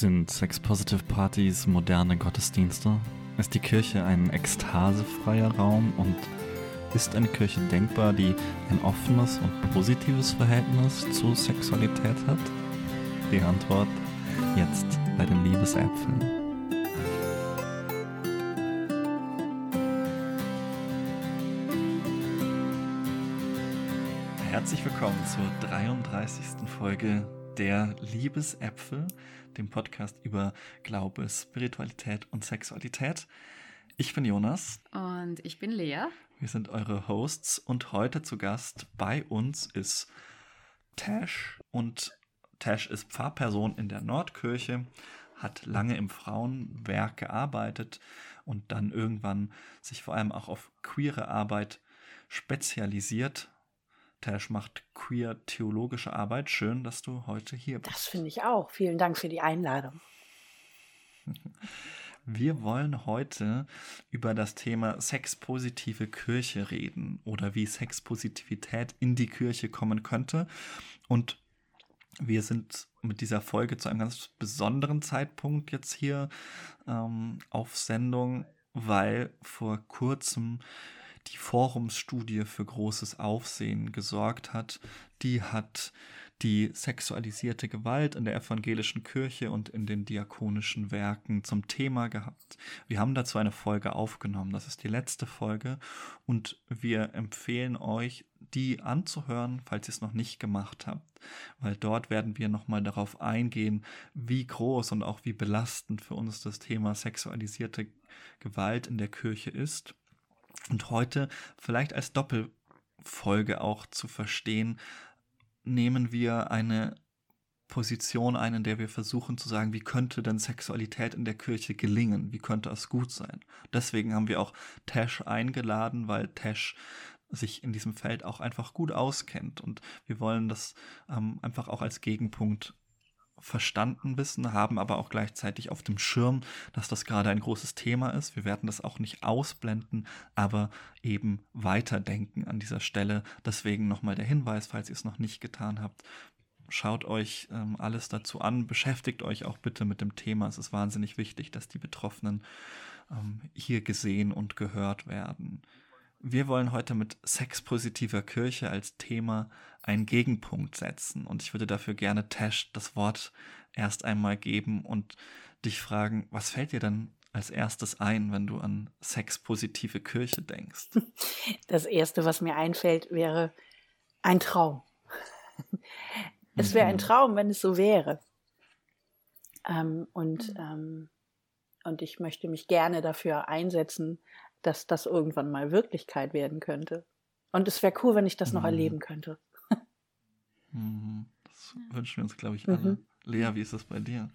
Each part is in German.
Sind Sex-Positive-Partys moderne Gottesdienste? Ist die Kirche ein ekstasefreier Raum und ist eine Kirche denkbar, die ein offenes und positives Verhältnis zu Sexualität hat? Die Antwort jetzt bei den Liebesäpfeln. Herzlich willkommen zur 33. Folge der Liebesäpfel, dem Podcast über Glaube, Spiritualität und Sexualität. Ich bin Jonas. Und ich bin Lea. Wir sind eure Hosts und heute zu Gast bei uns ist Tash. Und Tash ist Pfarrperson in der Nordkirche, hat lange im Frauenwerk gearbeitet und dann irgendwann sich vor allem auch auf queere Arbeit spezialisiert Tash macht queer theologische Arbeit. Schön, dass du heute hier bist. Das finde ich auch. Vielen Dank für die Einladung. Wir wollen heute über das Thema sexpositive Kirche reden oder wie Sexpositivität in die Kirche kommen könnte. Und wir sind mit dieser Folge zu einem ganz besonderen Zeitpunkt jetzt hier ähm, auf Sendung, weil vor kurzem die Forumsstudie für großes Aufsehen gesorgt hat. Die hat die sexualisierte Gewalt in der evangelischen Kirche und in den diakonischen Werken zum Thema gehabt. Wir haben dazu eine Folge aufgenommen. Das ist die letzte Folge und wir empfehlen euch, die anzuhören, falls ihr es noch nicht gemacht habt, weil dort werden wir nochmal darauf eingehen, wie groß und auch wie belastend für uns das Thema sexualisierte Gewalt in der Kirche ist und heute vielleicht als Doppelfolge auch zu verstehen, nehmen wir eine Position ein, in der wir versuchen zu sagen, wie könnte denn Sexualität in der Kirche gelingen? Wie könnte es gut sein? Deswegen haben wir auch Tash eingeladen, weil Tash sich in diesem Feld auch einfach gut auskennt. Und wir wollen das ähm, einfach auch als Gegenpunkt verstanden wissen, haben aber auch gleichzeitig auf dem Schirm, dass das gerade ein großes Thema ist. Wir werden das auch nicht ausblenden, aber eben weiterdenken an dieser Stelle. Deswegen nochmal der Hinweis, falls ihr es noch nicht getan habt. Schaut euch ähm, alles dazu an, beschäftigt euch auch bitte mit dem Thema. Es ist wahnsinnig wichtig, dass die Betroffenen ähm, hier gesehen und gehört werden. Wir wollen heute mit sexpositiver Kirche als Thema einen Gegenpunkt setzen. Und ich würde dafür gerne Tash das Wort erst einmal geben und dich fragen, was fällt dir denn als erstes ein, wenn du an sexpositive Kirche denkst? Das erste, was mir einfällt, wäre ein Traum. Es wäre ein mhm. Traum, wenn es so wäre. Ähm, und, ähm, und ich möchte mich gerne dafür einsetzen, dass das irgendwann mal Wirklichkeit werden könnte. Und es wäre cool, wenn ich das mhm. noch erleben könnte. Mhm. Das wünschen wir uns, glaube ich, alle. Mhm. Lea, wie ist das bei dir?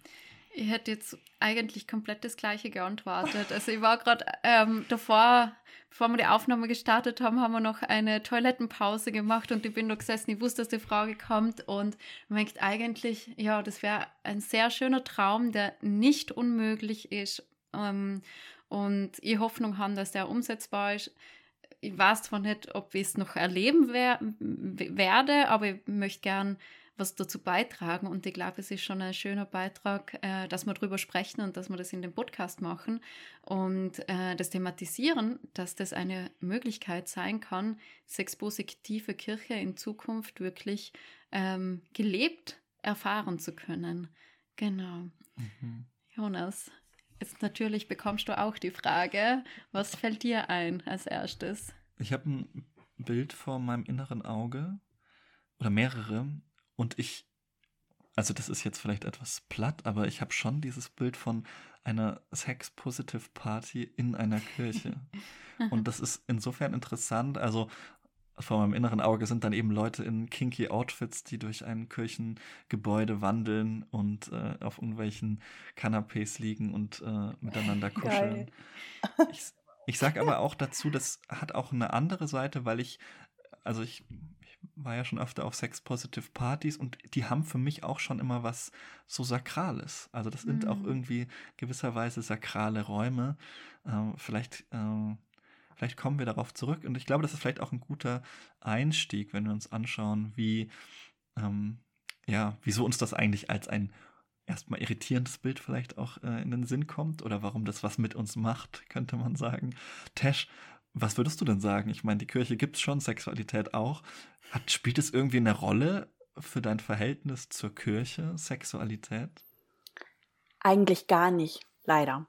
Ich hätte jetzt eigentlich komplett das Gleiche geantwortet. Also ich war gerade ähm, davor, bevor wir die Aufnahme gestartet haben, haben wir noch eine Toilettenpause gemacht und ich bin da gesessen, ich wusste, dass die Frage kommt und man denkt eigentlich, ja, das wäre ein sehr schöner Traum, der nicht unmöglich ist. Ähm, und ich Hoffnung haben, dass der umsetzbar ist. Ich weiß zwar nicht, ob ich es noch erleben wer werde, aber ich möchte gern was dazu beitragen. Und ich glaube, es ist schon ein schöner Beitrag, äh, dass wir darüber sprechen und dass wir das in dem Podcast machen und äh, das thematisieren, dass das eine Möglichkeit sein kann, sexpositive Kirche in Zukunft wirklich ähm, gelebt erfahren zu können. Genau. Mhm. Jonas, Jetzt natürlich bekommst du auch die Frage, was fällt dir ein als erstes? Ich habe ein Bild vor meinem inneren Auge oder mehrere und ich, also das ist jetzt vielleicht etwas platt, aber ich habe schon dieses Bild von einer Sex-Positive Party in einer Kirche. und das ist insofern interessant, also vor meinem inneren Auge sind dann eben Leute in kinky Outfits, die durch ein Kirchengebäude wandeln und äh, auf irgendwelchen Canapés liegen und äh, miteinander kuscheln. Ich, ich sage aber auch dazu, das hat auch eine andere Seite, weil ich, also ich, ich war ja schon öfter auf Sex-Positive Partys und die haben für mich auch schon immer was so Sakrales. Also das sind mhm. auch irgendwie gewisserweise sakrale Räume. Ähm, vielleicht ähm, Vielleicht kommen wir darauf zurück. Und ich glaube, das ist vielleicht auch ein guter Einstieg, wenn wir uns anschauen, wie, ähm, ja, wieso uns das eigentlich als ein erstmal irritierendes Bild vielleicht auch äh, in den Sinn kommt oder warum das was mit uns macht, könnte man sagen. Tesh, was würdest du denn sagen? Ich meine, die Kirche gibt es schon, Sexualität auch. Hat, spielt es irgendwie eine Rolle für dein Verhältnis zur Kirche, Sexualität? Eigentlich gar nicht, leider.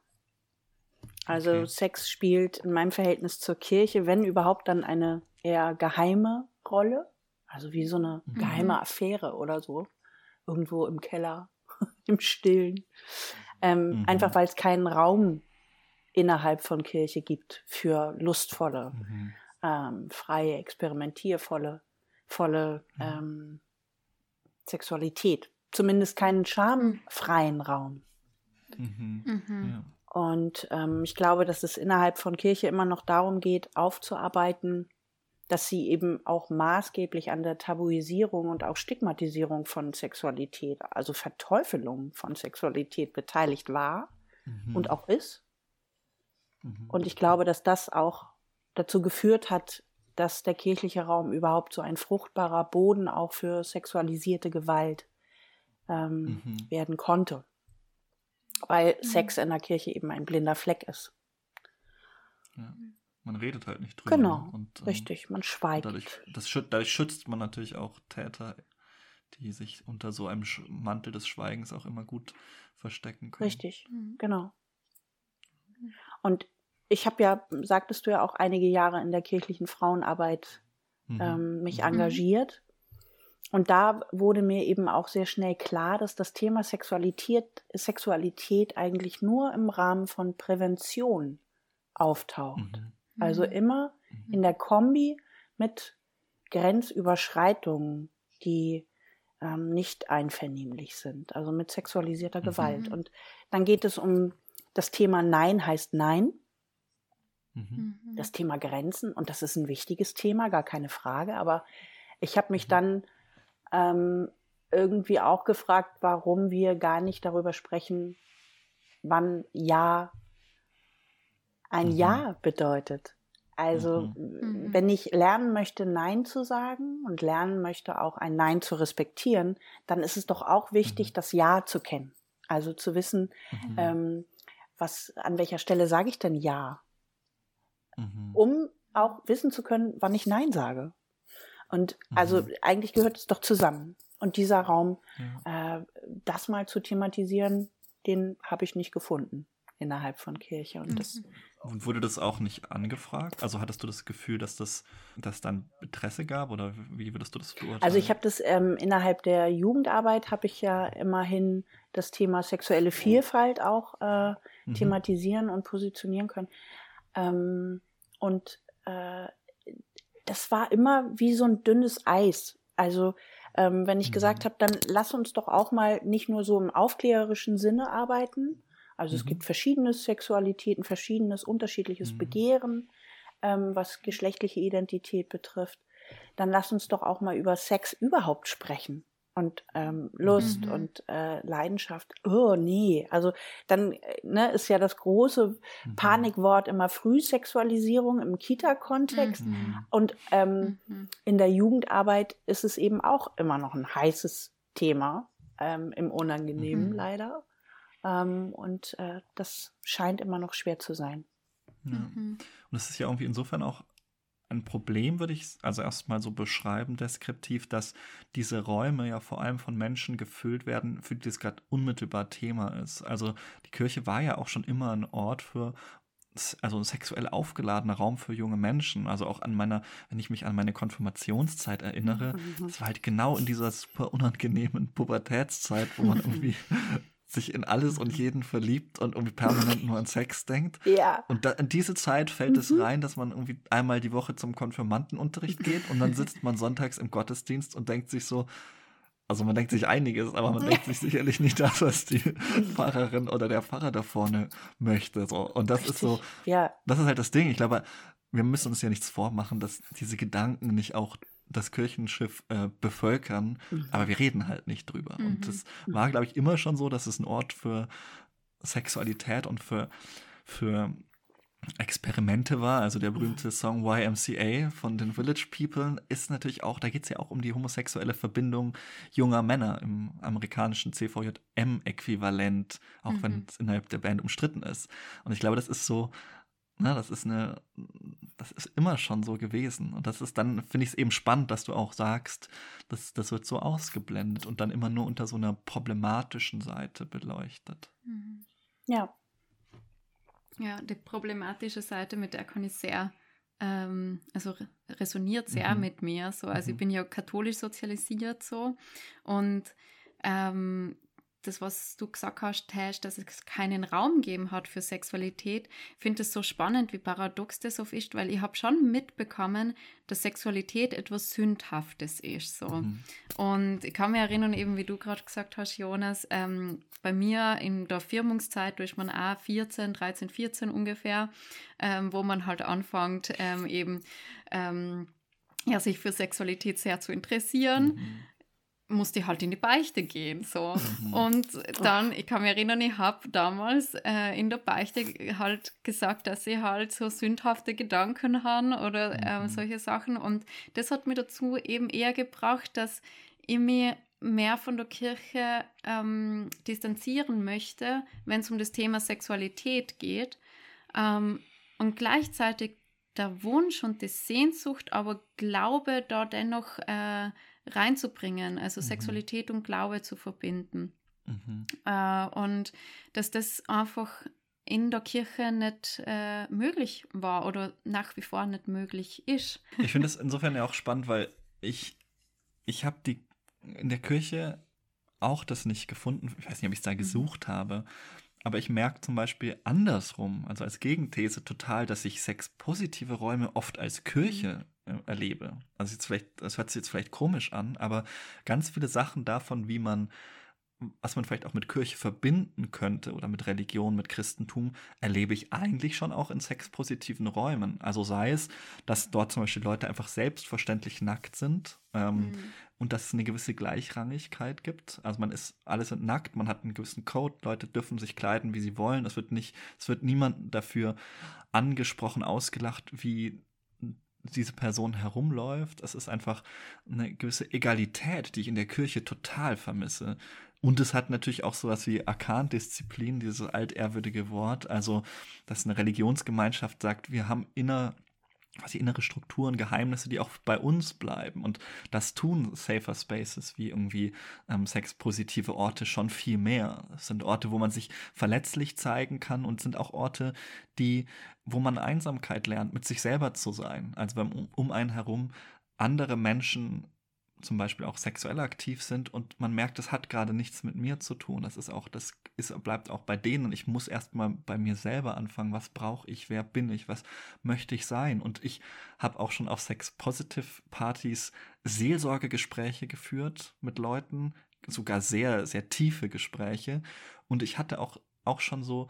Also okay. Sex spielt in meinem Verhältnis zur Kirche, wenn überhaupt, dann eine eher geheime Rolle. Also wie so eine mhm. geheime Affäre oder so. Irgendwo im Keller, im Stillen. Ähm, mhm. Einfach weil es keinen Raum innerhalb von Kirche gibt für lustvolle, mhm. ähm, freie, experimentiervolle, volle ähm, Sexualität. Zumindest keinen schamfreien Raum. Mhm. Mhm. Ja. Und ähm, ich glaube, dass es innerhalb von Kirche immer noch darum geht, aufzuarbeiten, dass sie eben auch maßgeblich an der Tabuisierung und auch Stigmatisierung von Sexualität, also Verteufelung von Sexualität beteiligt war mhm. und auch ist. Mhm. Und ich glaube, dass das auch dazu geführt hat, dass der kirchliche Raum überhaupt so ein fruchtbarer Boden auch für sexualisierte Gewalt ähm, mhm. werden konnte. Weil mhm. Sex in der Kirche eben ein blinder Fleck ist. Ja. Man redet halt nicht drüber. Genau, und, ähm, richtig, man schweigt. Dadurch, das, dadurch schützt man natürlich auch Täter, die sich unter so einem Mantel des Schweigens auch immer gut verstecken können. Richtig, mhm. genau. Und ich habe ja, sagtest du ja auch einige Jahre in der kirchlichen Frauenarbeit mhm. ähm, mich mhm. engagiert. Und da wurde mir eben auch sehr schnell klar, dass das Thema Sexualität, Sexualität eigentlich nur im Rahmen von Prävention auftaucht. Mhm. Also mhm. immer mhm. in der Kombi mit Grenzüberschreitungen, die ähm, nicht einvernehmlich sind, also mit sexualisierter mhm. Gewalt. Und dann geht es um das Thema Nein heißt Nein. Mhm. mhm. Das Thema Grenzen, und das ist ein wichtiges Thema, gar keine Frage, aber ich habe mich mhm. dann ähm, irgendwie auch gefragt, warum wir gar nicht darüber sprechen, wann Ja ein mhm. Ja bedeutet. Also mhm. wenn ich lernen möchte, Nein zu sagen und lernen möchte, auch ein Nein zu respektieren, dann ist es doch auch wichtig, mhm. das Ja zu kennen. Also zu wissen, mhm. ähm, was, an welcher Stelle sage ich denn Ja? Mhm. Um auch wissen zu können, wann ich Nein sage. Und also mhm. eigentlich gehört es doch zusammen. Und dieser Raum, ja. äh, das mal zu thematisieren, den habe ich nicht gefunden innerhalb von Kirche. Und, das, mhm. und wurde das auch nicht angefragt? Also hattest du das Gefühl, dass das dass dann Interesse gab oder wie würdest du das beurteilen? Also ich habe das ähm, innerhalb der Jugendarbeit habe ich ja immerhin das Thema sexuelle Vielfalt auch äh, mhm. thematisieren und positionieren können. Ähm, und äh, das war immer wie so ein dünnes Eis. Also ähm, wenn ich mhm. gesagt habe, dann lass uns doch auch mal nicht nur so im aufklärerischen Sinne arbeiten. Also mhm. es gibt verschiedene Sexualitäten, verschiedenes unterschiedliches mhm. Begehren, ähm, was geschlechtliche Identität betrifft. Dann lass uns doch auch mal über Sex überhaupt sprechen und ähm, Lust mhm. und äh, Leidenschaft. Oh nee, also dann äh, ne, ist ja das große mhm. Panikwort immer Frühsexualisierung im Kita-Kontext mhm. und ähm, mhm. in der Jugendarbeit ist es eben auch immer noch ein heißes Thema ähm, im Unangenehmen mhm. leider ähm, und äh, das scheint immer noch schwer zu sein. Ja. Und es ist ja irgendwie insofern auch ein Problem, würde ich also erstmal so beschreiben, deskriptiv, dass diese Räume ja vor allem von Menschen gefüllt werden, für die das gerade unmittelbar Thema ist. Also die Kirche war ja auch schon immer ein Ort für also ein sexuell aufgeladener Raum für junge Menschen. Also auch an meiner, wenn ich mich an meine Konfirmationszeit erinnere, mhm. das war halt genau in dieser super unangenehmen Pubertätszeit, wo man irgendwie sich in alles und jeden verliebt und irgendwie permanent nur an Sex denkt. Ja. Und da, in diese Zeit fällt mhm. es rein, dass man irgendwie einmal die Woche zum Konfirmandenunterricht geht und dann sitzt man sonntags im Gottesdienst und denkt sich so, also man denkt sich einiges, aber man denkt sich sicherlich nicht das, was die Pfarrerin oder der Pfarrer da vorne möchte. So. Und das Richtig. ist so, ja. das ist halt das Ding. Ich glaube, wir müssen uns ja nichts vormachen, dass diese Gedanken nicht auch das Kirchenschiff äh, bevölkern, mhm. aber wir reden halt nicht drüber. Mhm. Und es war, glaube ich, immer schon so, dass es ein Ort für Sexualität und für, für Experimente war. Also der berühmte Song YMCA von den Village People ist natürlich auch, da geht es ja auch um die homosexuelle Verbindung junger Männer im amerikanischen CVJM-Äquivalent, auch mhm. wenn es innerhalb der Band umstritten ist. Und ich glaube, das ist so, na, das ist eine, das ist immer schon so gewesen. Und das ist dann, finde ich es eben spannend, dass du auch sagst, dass das wird so ausgeblendet und dann immer nur unter so einer problematischen Seite beleuchtet. Mhm. Ja, ja, die problematische Seite, mit der kann ich sehr, ähm, also resoniert sehr mhm. mit mir. So. Also mhm. ich bin ja katholisch sozialisiert so und ähm, das, was du gesagt hast, Tash, dass es keinen Raum geben hat für Sexualität, finde es so spannend, wie paradox das oft ist, weil ich habe schon mitbekommen, dass Sexualität etwas Sündhaftes ist. So. Mhm. Und ich kann mich erinnern, eben wie du gerade gesagt hast, Jonas, ähm, bei mir in der Firmungszeit, ist man auch 14, 13, 14 ungefähr, ähm, wo man halt anfängt, ähm, eben ähm, ja, sich für Sexualität sehr zu interessieren. Mhm musste ich halt in die Beichte gehen. So. Mhm. Und dann, ich kann mich erinnern, ich habe damals äh, in der Beichte halt gesagt, dass ich halt so sündhafte Gedanken habe oder ähm, mhm. solche Sachen. Und das hat mir dazu eben eher gebracht, dass ich mich mehr von der Kirche ähm, distanzieren möchte, wenn es um das Thema Sexualität geht. Ähm, und gleichzeitig der Wunsch und die Sehnsucht, aber Glaube da dennoch äh, reinzubringen, also mhm. Sexualität und Glaube zu verbinden. Mhm. Äh, und dass das einfach in der Kirche nicht äh, möglich war oder nach wie vor nicht möglich ist. Ich finde es insofern ja auch spannend, weil ich, ich habe die in der Kirche auch das nicht gefunden. Ich weiß nicht, ob ich es da mhm. gesucht habe. Aber ich merke zum Beispiel andersrum, also als Gegenthese total, dass ich sexpositive Räume oft als Kirche mhm. Erlebe. Also jetzt vielleicht, das hört sich jetzt vielleicht komisch an, aber ganz viele Sachen davon, wie man was man vielleicht auch mit Kirche verbinden könnte oder mit Religion, mit Christentum, erlebe ich eigentlich schon auch in sexpositiven Räumen. Also sei es, dass dort zum Beispiel Leute einfach selbstverständlich nackt sind ähm, mhm. und dass es eine gewisse Gleichrangigkeit gibt. Also man ist, alle sind nackt, man hat einen gewissen Code, Leute dürfen sich kleiden, wie sie wollen. Es wird nicht, es wird niemand dafür angesprochen, ausgelacht, wie diese Person herumläuft. Es ist einfach eine gewisse Egalität, die ich in der Kirche total vermisse. Und es hat natürlich auch sowas wie Arkandisziplin, dieses altehrwürdige Wort. Also, dass eine Religionsgemeinschaft sagt, wir haben inner, quasi innere Strukturen, Geheimnisse, die auch bei uns bleiben. Und das tun Safer Spaces wie irgendwie ähm, sexpositive Orte schon viel mehr. Es sind Orte, wo man sich verletzlich zeigen kann und sind auch Orte, die, wo man Einsamkeit lernt, mit sich selber zu sein. Also wenn um einen herum andere Menschen zum Beispiel auch sexuell aktiv sind und man merkt, das hat gerade nichts mit mir zu tun. Das ist auch, das ist, bleibt auch bei denen. Ich muss erstmal bei mir selber anfangen. Was brauche ich? Wer bin ich? Was möchte ich sein? Und ich habe auch schon auf Sex-Positive-Partys Seelsorgegespräche geführt mit Leuten, sogar sehr, sehr tiefe Gespräche. Und ich hatte auch, auch schon so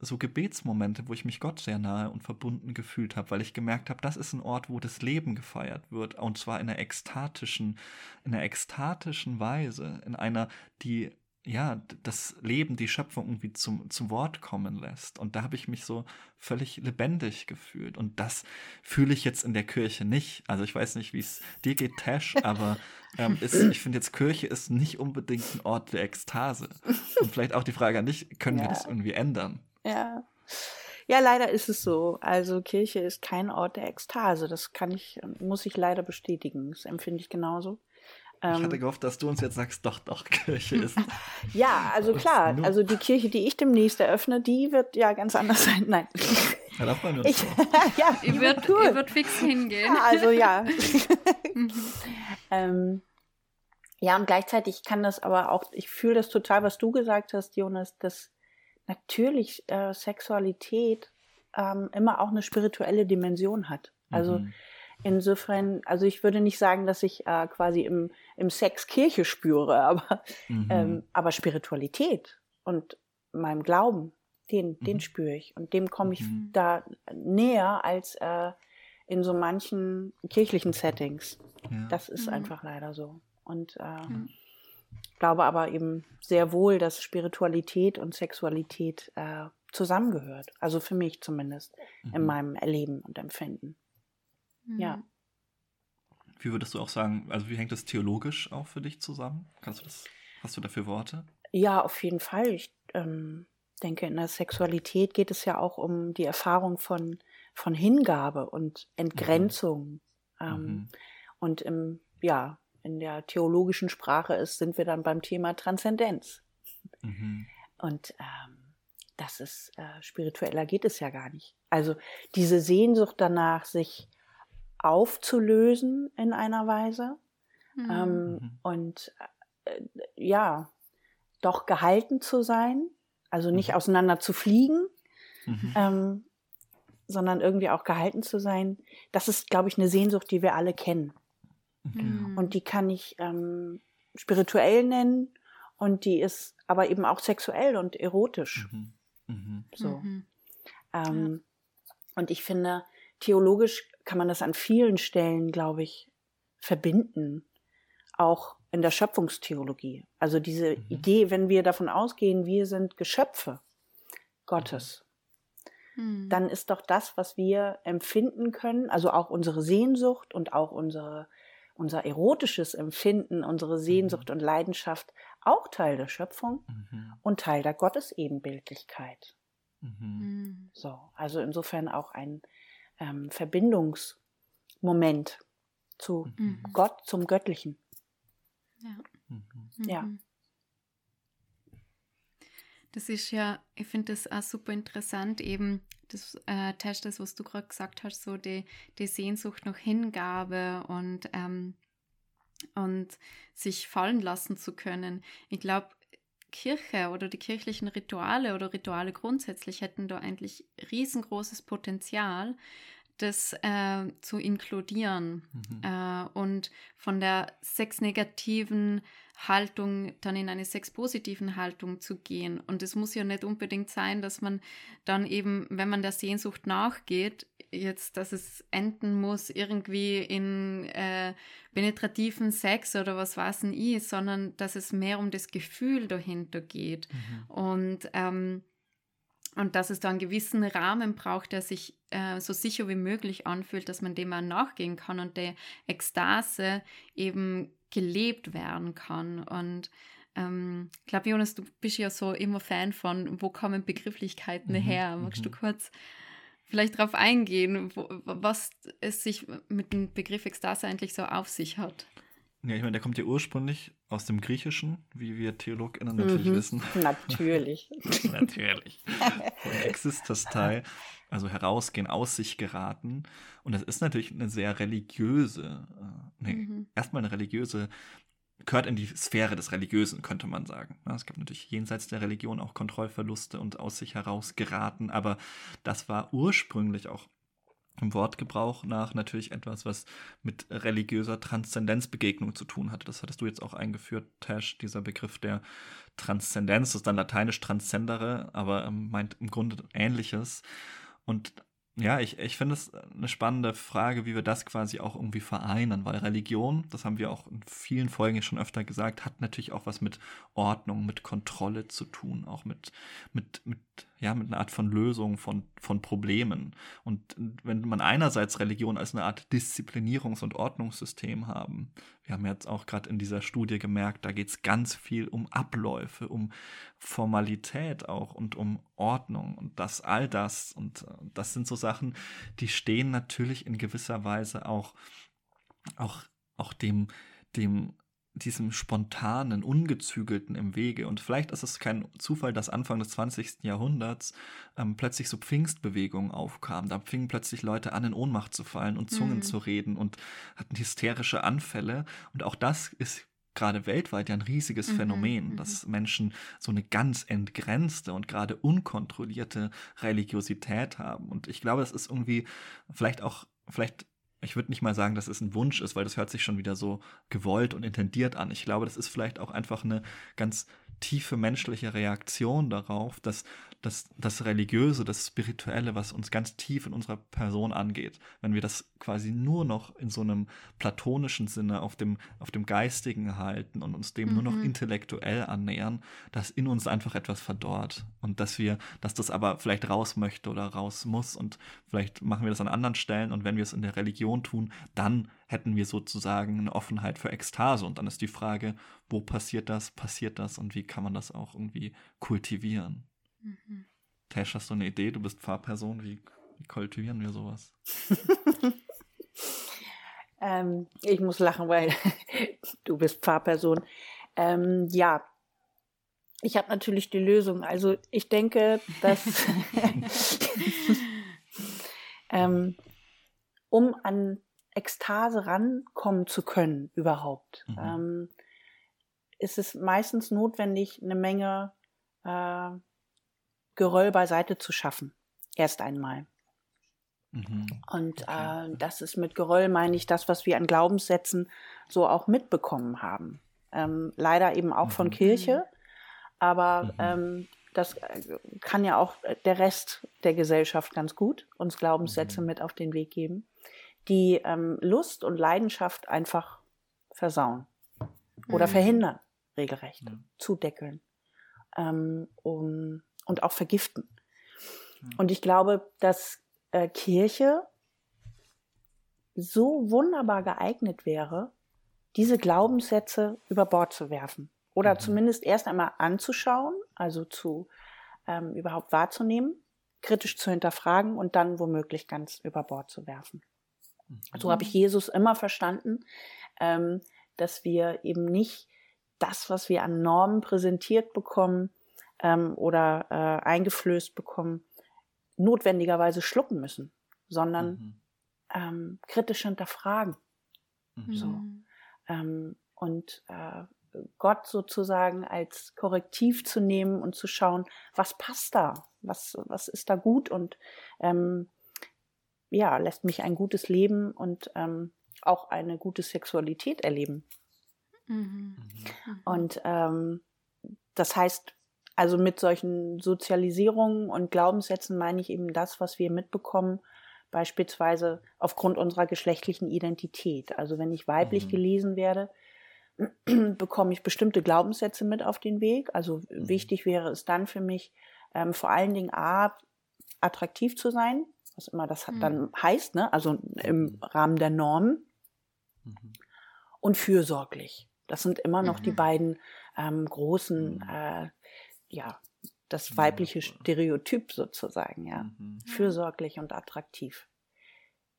so Gebetsmomente, wo ich mich Gott sehr nahe und verbunden gefühlt habe, weil ich gemerkt habe, das ist ein Ort, wo das Leben gefeiert wird und zwar in einer ekstatischen, in einer ekstatischen Weise, in einer, die ja, das Leben, die Schöpfung irgendwie zum, zum Wort kommen lässt. Und da habe ich mich so völlig lebendig gefühlt. Und das fühle ich jetzt in der Kirche nicht. Also ich weiß nicht, wie es dir geht, Tash, aber ähm, ist, ich finde jetzt Kirche ist nicht unbedingt ein Ort der Ekstase. Und vielleicht auch die Frage an dich, können ja. wir das irgendwie ändern? Ja. Ja, leider ist es so. Also Kirche ist kein Ort der Ekstase. Das kann ich, muss ich leider bestätigen. Das empfinde ich genauso. Ich hatte ähm, gehofft, dass du uns jetzt sagst, doch, doch, Kirche ist. ja, also klar, also die Kirche, die ich demnächst eröffne, die wird ja ganz anders sein. Nein. Ja, da freuen wir uns. Ich, ja, ihr wird, cool. ihr wird fix hingehen. Ja, also ja. Ähm, ja, und gleichzeitig kann das aber auch, ich fühle das total, was du gesagt hast, Jonas, dass natürlich äh, Sexualität ähm, immer auch eine spirituelle Dimension hat. Also mhm. insofern, also ich würde nicht sagen, dass ich äh, quasi im, im Sex Kirche spüre, aber, mhm. ähm, aber Spiritualität und meinem Glauben, den, mhm. den spüre ich. Und dem komme ich mhm. da näher als äh, in so manchen kirchlichen Settings. Ja. Das ist mhm. einfach leider so. Und äh, glaube aber eben sehr wohl, dass Spiritualität und Sexualität äh, zusammengehört. Also für mich zumindest mhm. in meinem Erleben und Empfinden. Mhm. Ja. Wie würdest du auch sagen, also wie hängt das theologisch auch für dich zusammen? Kannst du das, hast du dafür Worte? Ja, auf jeden Fall. Ich ähm, denke, in der Sexualität geht es ja auch um die Erfahrung von, von Hingabe und Entgrenzung. Mhm. Ähm, mhm. Und im, ja, in der theologischen Sprache ist, sind wir dann beim Thema Transzendenz. Mhm. Und ähm, das ist äh, spiritueller geht es ja gar nicht. Also diese Sehnsucht danach, sich aufzulösen in einer Weise mhm. ähm, mhm. und äh, ja, doch gehalten zu sein, also nicht mhm. auseinander zu fliegen, mhm. ähm, sondern irgendwie auch gehalten zu sein. Das ist, glaube ich, eine Sehnsucht, die wir alle kennen. Mhm. Und die kann ich ähm, spirituell nennen und die ist aber eben auch sexuell und erotisch. Mhm. Mhm. So. Mhm. Ähm, ja. Und ich finde, theologisch kann man das an vielen Stellen, glaube ich, verbinden. Auch in der Schöpfungstheologie. Also diese mhm. Idee, wenn wir davon ausgehen, wir sind Geschöpfe Gottes, mhm. dann ist doch das, was wir empfinden können, also auch unsere Sehnsucht und auch unsere, unser erotisches Empfinden, unsere Sehnsucht mhm. und Leidenschaft auch Teil der Schöpfung mhm. und Teil der Gottesebenbildlichkeit. Mhm. mhm. So, also insofern auch ein ähm, Verbindungsmoment zu mhm. Gott, zum Göttlichen. Ja. ja. Das ist ja, ich finde das auch super interessant, eben das äh, Test, das, was du gerade gesagt hast, so die, die Sehnsucht nach Hingabe und ähm, und sich fallen lassen zu können. Ich glaube, Kirche oder die kirchlichen Rituale oder Rituale grundsätzlich hätten da eigentlich riesengroßes Potenzial, das äh, zu inkludieren mhm. äh, und von der sexnegativen Haltung dann in eine sexpositiven Haltung zu gehen. Und es muss ja nicht unbedingt sein, dass man dann eben, wenn man der Sehnsucht nachgeht, jetzt, dass es enden muss irgendwie in äh, penetrativen Sex oder was weiß denn ich, sondern dass es mehr um das Gefühl dahinter geht. Mhm. Und ähm, und dass es da einen gewissen Rahmen braucht, der sich äh, so sicher wie möglich anfühlt, dass man dem auch nachgehen kann und der Ekstase eben gelebt werden kann. Und ähm, ich glaube, Jonas, du bist ja so immer Fan von, wo kommen Begrifflichkeiten mhm, her? Magst du mhm. kurz vielleicht darauf eingehen, wo, was es sich mit dem Begriff Ekstase eigentlich so auf sich hat? Ja, ich meine, der kommt ja ursprünglich aus dem Griechischen, wie wir TheologInnen natürlich mhm, wissen. Natürlich. natürlich. Von Existas-Teil, also herausgehen, aus sich geraten. Und das ist natürlich eine sehr religiöse, äh, nee, mhm. erstmal eine religiöse gehört in die Sphäre des Religiösen, könnte man sagen. Es gibt natürlich jenseits der Religion auch Kontrollverluste und aus sich heraus geraten, aber das war ursprünglich auch im Wortgebrauch nach natürlich etwas, was mit religiöser Transzendenzbegegnung zu tun hatte. Das hattest du jetzt auch eingeführt, Tash, dieser Begriff der Transzendenz, das ist dann lateinisch transzendere, aber ähm, meint im Grunde ähnliches. Und ja, ich, ich finde es eine spannende Frage, wie wir das quasi auch irgendwie vereinen, weil Religion, das haben wir auch in vielen Folgen schon öfter gesagt, hat natürlich auch was mit Ordnung, mit Kontrolle zu tun, auch mit, mit, mit ja, mit einer Art von Lösung von, von Problemen. Und wenn man einerseits Religion als eine Art Disziplinierungs- und Ordnungssystem haben, wir haben jetzt auch gerade in dieser Studie gemerkt, da geht es ganz viel um Abläufe, um Formalität auch und um Ordnung und das, all das. Und äh, das sind so Sachen, die stehen natürlich in gewisser Weise auch, auch, auch dem, dem diesem spontanen, ungezügelten im Wege. Und vielleicht ist es kein Zufall, dass Anfang des 20. Jahrhunderts ähm, plötzlich so Pfingstbewegungen aufkamen. Da fingen plötzlich Leute an, in Ohnmacht zu fallen und Zungen mhm. zu reden und hatten hysterische Anfälle. Und auch das ist gerade weltweit ja ein riesiges mhm, Phänomen, mhm. dass Menschen so eine ganz entgrenzte und gerade unkontrollierte Religiosität haben. Und ich glaube, es ist irgendwie vielleicht auch, vielleicht ich würde nicht mal sagen, dass es ein Wunsch ist, weil das hört sich schon wieder so gewollt und intendiert an. Ich glaube, das ist vielleicht auch einfach eine ganz tiefe menschliche Reaktion darauf, dass das, das Religiöse, das Spirituelle, was uns ganz tief in unserer Person angeht, wenn wir das quasi nur noch in so einem platonischen Sinne auf dem, auf dem Geistigen halten und uns dem mhm. nur noch mhm. intellektuell annähern, dass in uns einfach etwas verdorrt und dass wir, dass das aber vielleicht raus möchte oder raus muss und vielleicht machen wir das an anderen Stellen und wenn wir es in der Religion tun, dann hätten wir sozusagen eine Offenheit für Ekstase und dann ist die Frage, wo passiert das, passiert das und wie kann man das auch irgendwie kultivieren? Mhm. Tash, hast du eine Idee? Du bist Pfarrperson. Wie, wie kultivieren wir sowas? ähm, ich muss lachen, weil du bist Pfarrperson. Ähm, ja, ich habe natürlich die Lösung. Also ich denke, dass ähm, um an Ekstase rankommen zu können überhaupt, mhm. ähm, ist es meistens notwendig, eine Menge äh, Geröll beiseite zu schaffen. Erst einmal. Mhm. Und okay. äh, das ist mit Geröll, meine ich, das, was wir an Glaubenssätzen so auch mitbekommen haben. Ähm, leider eben auch mhm. von Kirche, aber mhm. ähm, das äh, kann ja auch der Rest der Gesellschaft ganz gut uns Glaubenssätze mhm. mit auf den Weg geben, die ähm, Lust und Leidenschaft einfach versauen oder mhm. verhindern, regelrecht, zudeckeln. Ähm, um und auch vergiften. Mhm. Und ich glaube, dass äh, Kirche so wunderbar geeignet wäre, diese Glaubenssätze über Bord zu werfen. Oder mhm. zumindest erst einmal anzuschauen, also zu ähm, überhaupt wahrzunehmen, kritisch zu hinterfragen und dann womöglich ganz über Bord zu werfen. Mhm. So habe ich Jesus immer verstanden, ähm, dass wir eben nicht das, was wir an Normen präsentiert bekommen, ähm, oder äh, eingeflößt bekommen, notwendigerweise schlucken müssen, sondern mhm. ähm, kritisch hinterfragen. Mhm. So. Ähm, und äh, Gott sozusagen als Korrektiv zu nehmen und zu schauen, was passt da, was, was ist da gut und ähm, ja, lässt mich ein gutes Leben und ähm, auch eine gute Sexualität erleben. Mhm. mhm. Und ähm, das heißt, also mit solchen Sozialisierungen und Glaubenssätzen meine ich eben das, was wir mitbekommen, beispielsweise aufgrund unserer geschlechtlichen Identität. Also wenn ich weiblich mhm. gelesen werde, bekomme ich bestimmte Glaubenssätze mit auf den Weg. Also mhm. wichtig wäre es dann für mich, ähm, vor allen Dingen A, attraktiv zu sein, was immer das mhm. dann heißt, ne? also im mhm. Rahmen der Normen, mhm. und fürsorglich. Das sind immer noch die mhm. beiden ähm, großen äh, ja, das weibliche Stereotyp sozusagen, ja. Mhm. Fürsorglich und attraktiv.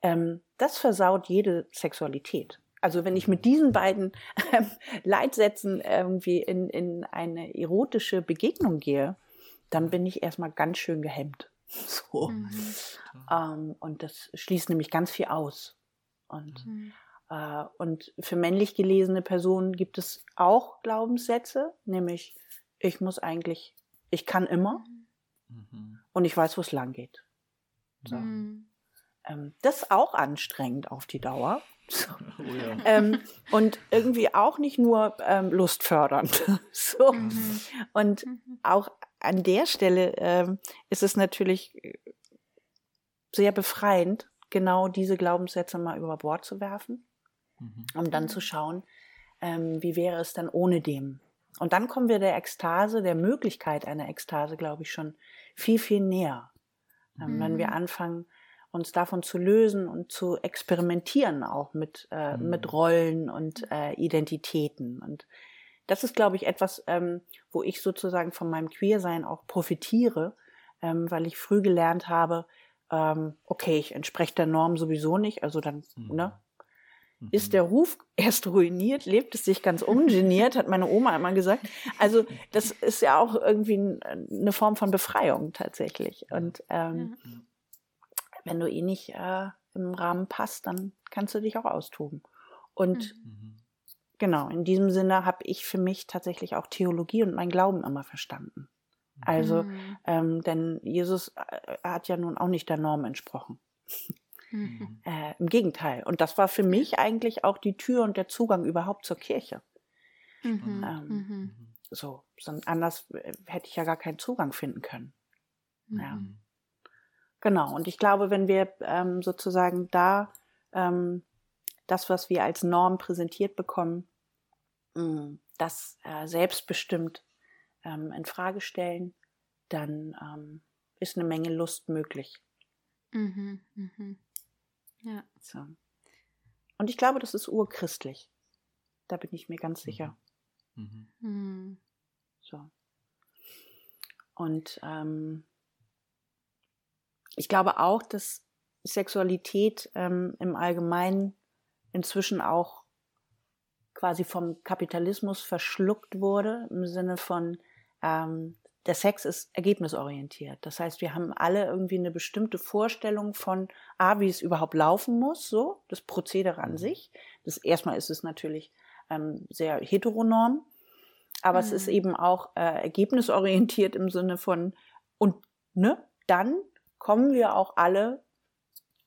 Ähm, das versaut jede Sexualität. Also wenn ich mit diesen beiden ähm, Leitsätzen irgendwie in, in eine erotische Begegnung gehe, dann bin ich erstmal ganz schön gehemmt. So. Mhm. Ähm, und das schließt nämlich ganz viel aus. Und, mhm. äh, und für männlich gelesene Personen gibt es auch Glaubenssätze, nämlich ich muss eigentlich, ich kann immer mhm. und ich weiß, wo es lang geht. So. Mhm. Ähm, das ist auch anstrengend auf die Dauer. So. Oh ja. ähm, und irgendwie auch nicht nur ähm, lustfördernd. so. Mhm. Und mhm. auch an der Stelle ähm, ist es natürlich sehr befreiend, genau diese Glaubenssätze mal über Bord zu werfen, mhm. um dann zu schauen, ähm, wie wäre es dann ohne dem? Und dann kommen wir der Ekstase, der Möglichkeit einer Ekstase, glaube ich, schon viel, viel näher. Mhm. Wenn wir anfangen, uns davon zu lösen und zu experimentieren auch mit, äh, mhm. mit Rollen und äh, Identitäten. Und das ist, glaube ich, etwas, ähm, wo ich sozusagen von meinem Queersein auch profitiere, ähm, weil ich früh gelernt habe, ähm, okay, ich entspreche der Norm sowieso nicht, also dann, mhm. ne, ist der Ruf erst ruiniert, lebt es sich ganz ungeniert, hat meine Oma immer gesagt. Also das ist ja auch irgendwie eine Form von Befreiung tatsächlich. Und ähm, ja. wenn du eh nicht äh, im Rahmen passt, dann kannst du dich auch austoben. Und mhm. genau, in diesem Sinne habe ich für mich tatsächlich auch Theologie und mein Glauben immer verstanden. Also, mhm. ähm, denn Jesus äh, hat ja nun auch nicht der Norm entsprochen. Mhm. Äh, Im Gegenteil. Und das war für mich eigentlich auch die Tür und der Zugang überhaupt zur Kirche. Mhm. Ähm, mhm. So, sondern anders äh, hätte ich ja gar keinen Zugang finden können. Ja. Mhm. Genau. Und ich glaube, wenn wir ähm, sozusagen da ähm, das, was wir als Norm präsentiert bekommen, mh, das äh, selbstbestimmt ähm, in Frage stellen, dann ähm, ist eine Menge Lust möglich. Mhm, mhm. Ja. So. Und ich glaube, das ist urchristlich. Da bin ich mir ganz sicher. Mhm. Mhm. So. Und ähm, ich glaube auch, dass Sexualität ähm, im Allgemeinen inzwischen auch quasi vom Kapitalismus verschluckt wurde, im Sinne von, ähm, der Sex ist ergebnisorientiert. Das heißt, wir haben alle irgendwie eine bestimmte Vorstellung von, ah, wie es überhaupt laufen muss, so, das Prozedere an sich. Das, erstmal ist es natürlich ähm, sehr heteronorm, aber mhm. es ist eben auch äh, ergebnisorientiert im Sinne von, und ne, dann kommen wir auch alle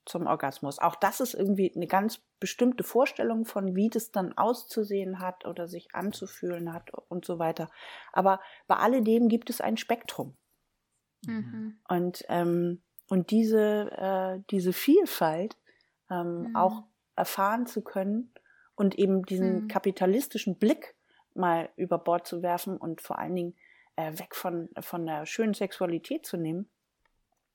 zum Orgasmus. Auch das ist irgendwie eine ganz bestimmte Vorstellung von, wie das dann auszusehen hat oder sich anzufühlen hat und so weiter. Aber bei alledem gibt es ein Spektrum. Mhm. Und, ähm, und diese, äh, diese Vielfalt ähm, mhm. auch erfahren zu können und eben diesen mhm. kapitalistischen Blick mal über Bord zu werfen und vor allen Dingen äh, weg von, von der schönen Sexualität zu nehmen,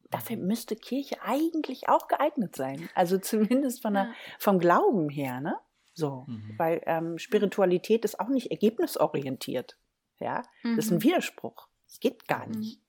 dafür müsste Kirche eigentlich auch geeignet sein. Also zumindest von der, ja. vom Glauben her, ne? So, mhm. weil ähm, Spiritualität ist auch nicht ergebnisorientiert. Ja, mhm. das ist ein mhm. Widerspruch. Es geht gar mhm. nicht.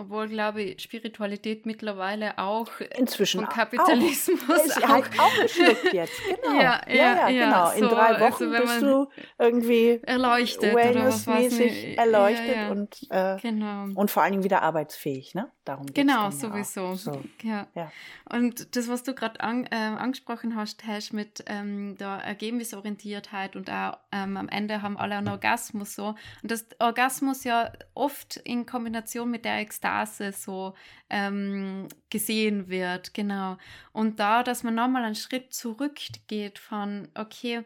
Obwohl, glaube ich, Spiritualität mittlerweile auch inzwischen vom Kapitalismus auch, ist auch. halt auch geschluckt jetzt. Genau. Ja, ja, ja, ja genau. In so, drei also Wochen also bist du irgendwie erleuchtet wellnessmäßig erleuchtet und äh, genau. und vor allen Dingen wieder arbeitsfähig, ne? Darum geht's Genau, sowieso. So. Ja. ja. Und das, was du gerade an, äh, angesprochen hast, Hash, mit ähm, der Ergebnisorientiertheit und auch ähm, am Ende haben alle einen Orgasmus so. Und das Orgasmus ja oft in Kombination mit der Ekstase Ekstase so ähm, gesehen wird, genau. Und da, dass man nochmal einen Schritt zurückgeht von, okay,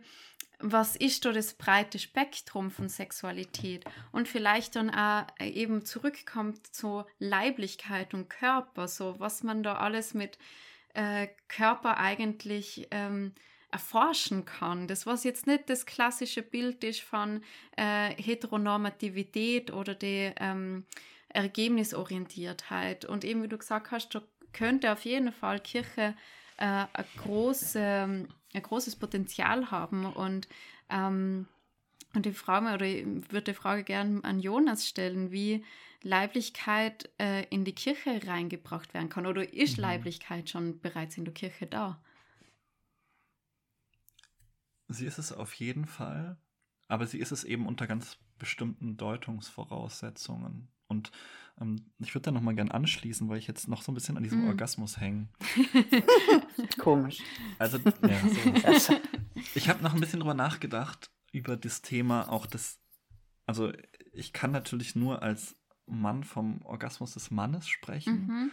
was ist da das breite Spektrum von Sexualität und vielleicht dann auch eben zurückkommt zu Leiblichkeit und Körper, so was man da alles mit äh, Körper eigentlich ähm, erforschen kann. Das, was jetzt nicht das klassische Bild ist von äh, Heteronormativität oder die ähm, Ergebnisorientiertheit. Und eben, wie du gesagt hast, da könnte auf jeden Fall Kirche äh, ein, große, ein großes Potenzial haben. Und, ähm, und die Frage, oder ich würde die Frage gerne an Jonas stellen, wie Leiblichkeit äh, in die Kirche reingebracht werden kann. Oder ist mhm. Leiblichkeit schon bereits in der Kirche da? Sie ist es auf jeden Fall, aber sie ist es eben unter ganz bestimmten Deutungsvoraussetzungen. Und ähm, ich würde da nochmal gern anschließen, weil ich jetzt noch so ein bisschen an diesem mm. Orgasmus hänge. Komisch. Also, ja, so. Ich habe noch ein bisschen drüber nachgedacht, über das Thema auch das, also ich kann natürlich nur als Mann vom Orgasmus des Mannes sprechen. Mhm.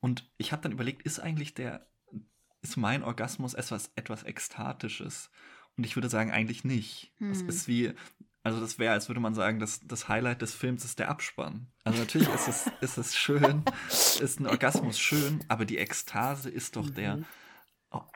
Und ich habe dann überlegt, ist eigentlich der, ist mein Orgasmus etwas, etwas Ekstatisches? Und ich würde sagen, eigentlich nicht. Es hm. ist wie, also das wäre, als würde man sagen, dass das Highlight des Films ist der Abspann. Also natürlich ist es, ist es schön, ist ein Orgasmus schön, aber die Ekstase ist doch mhm. der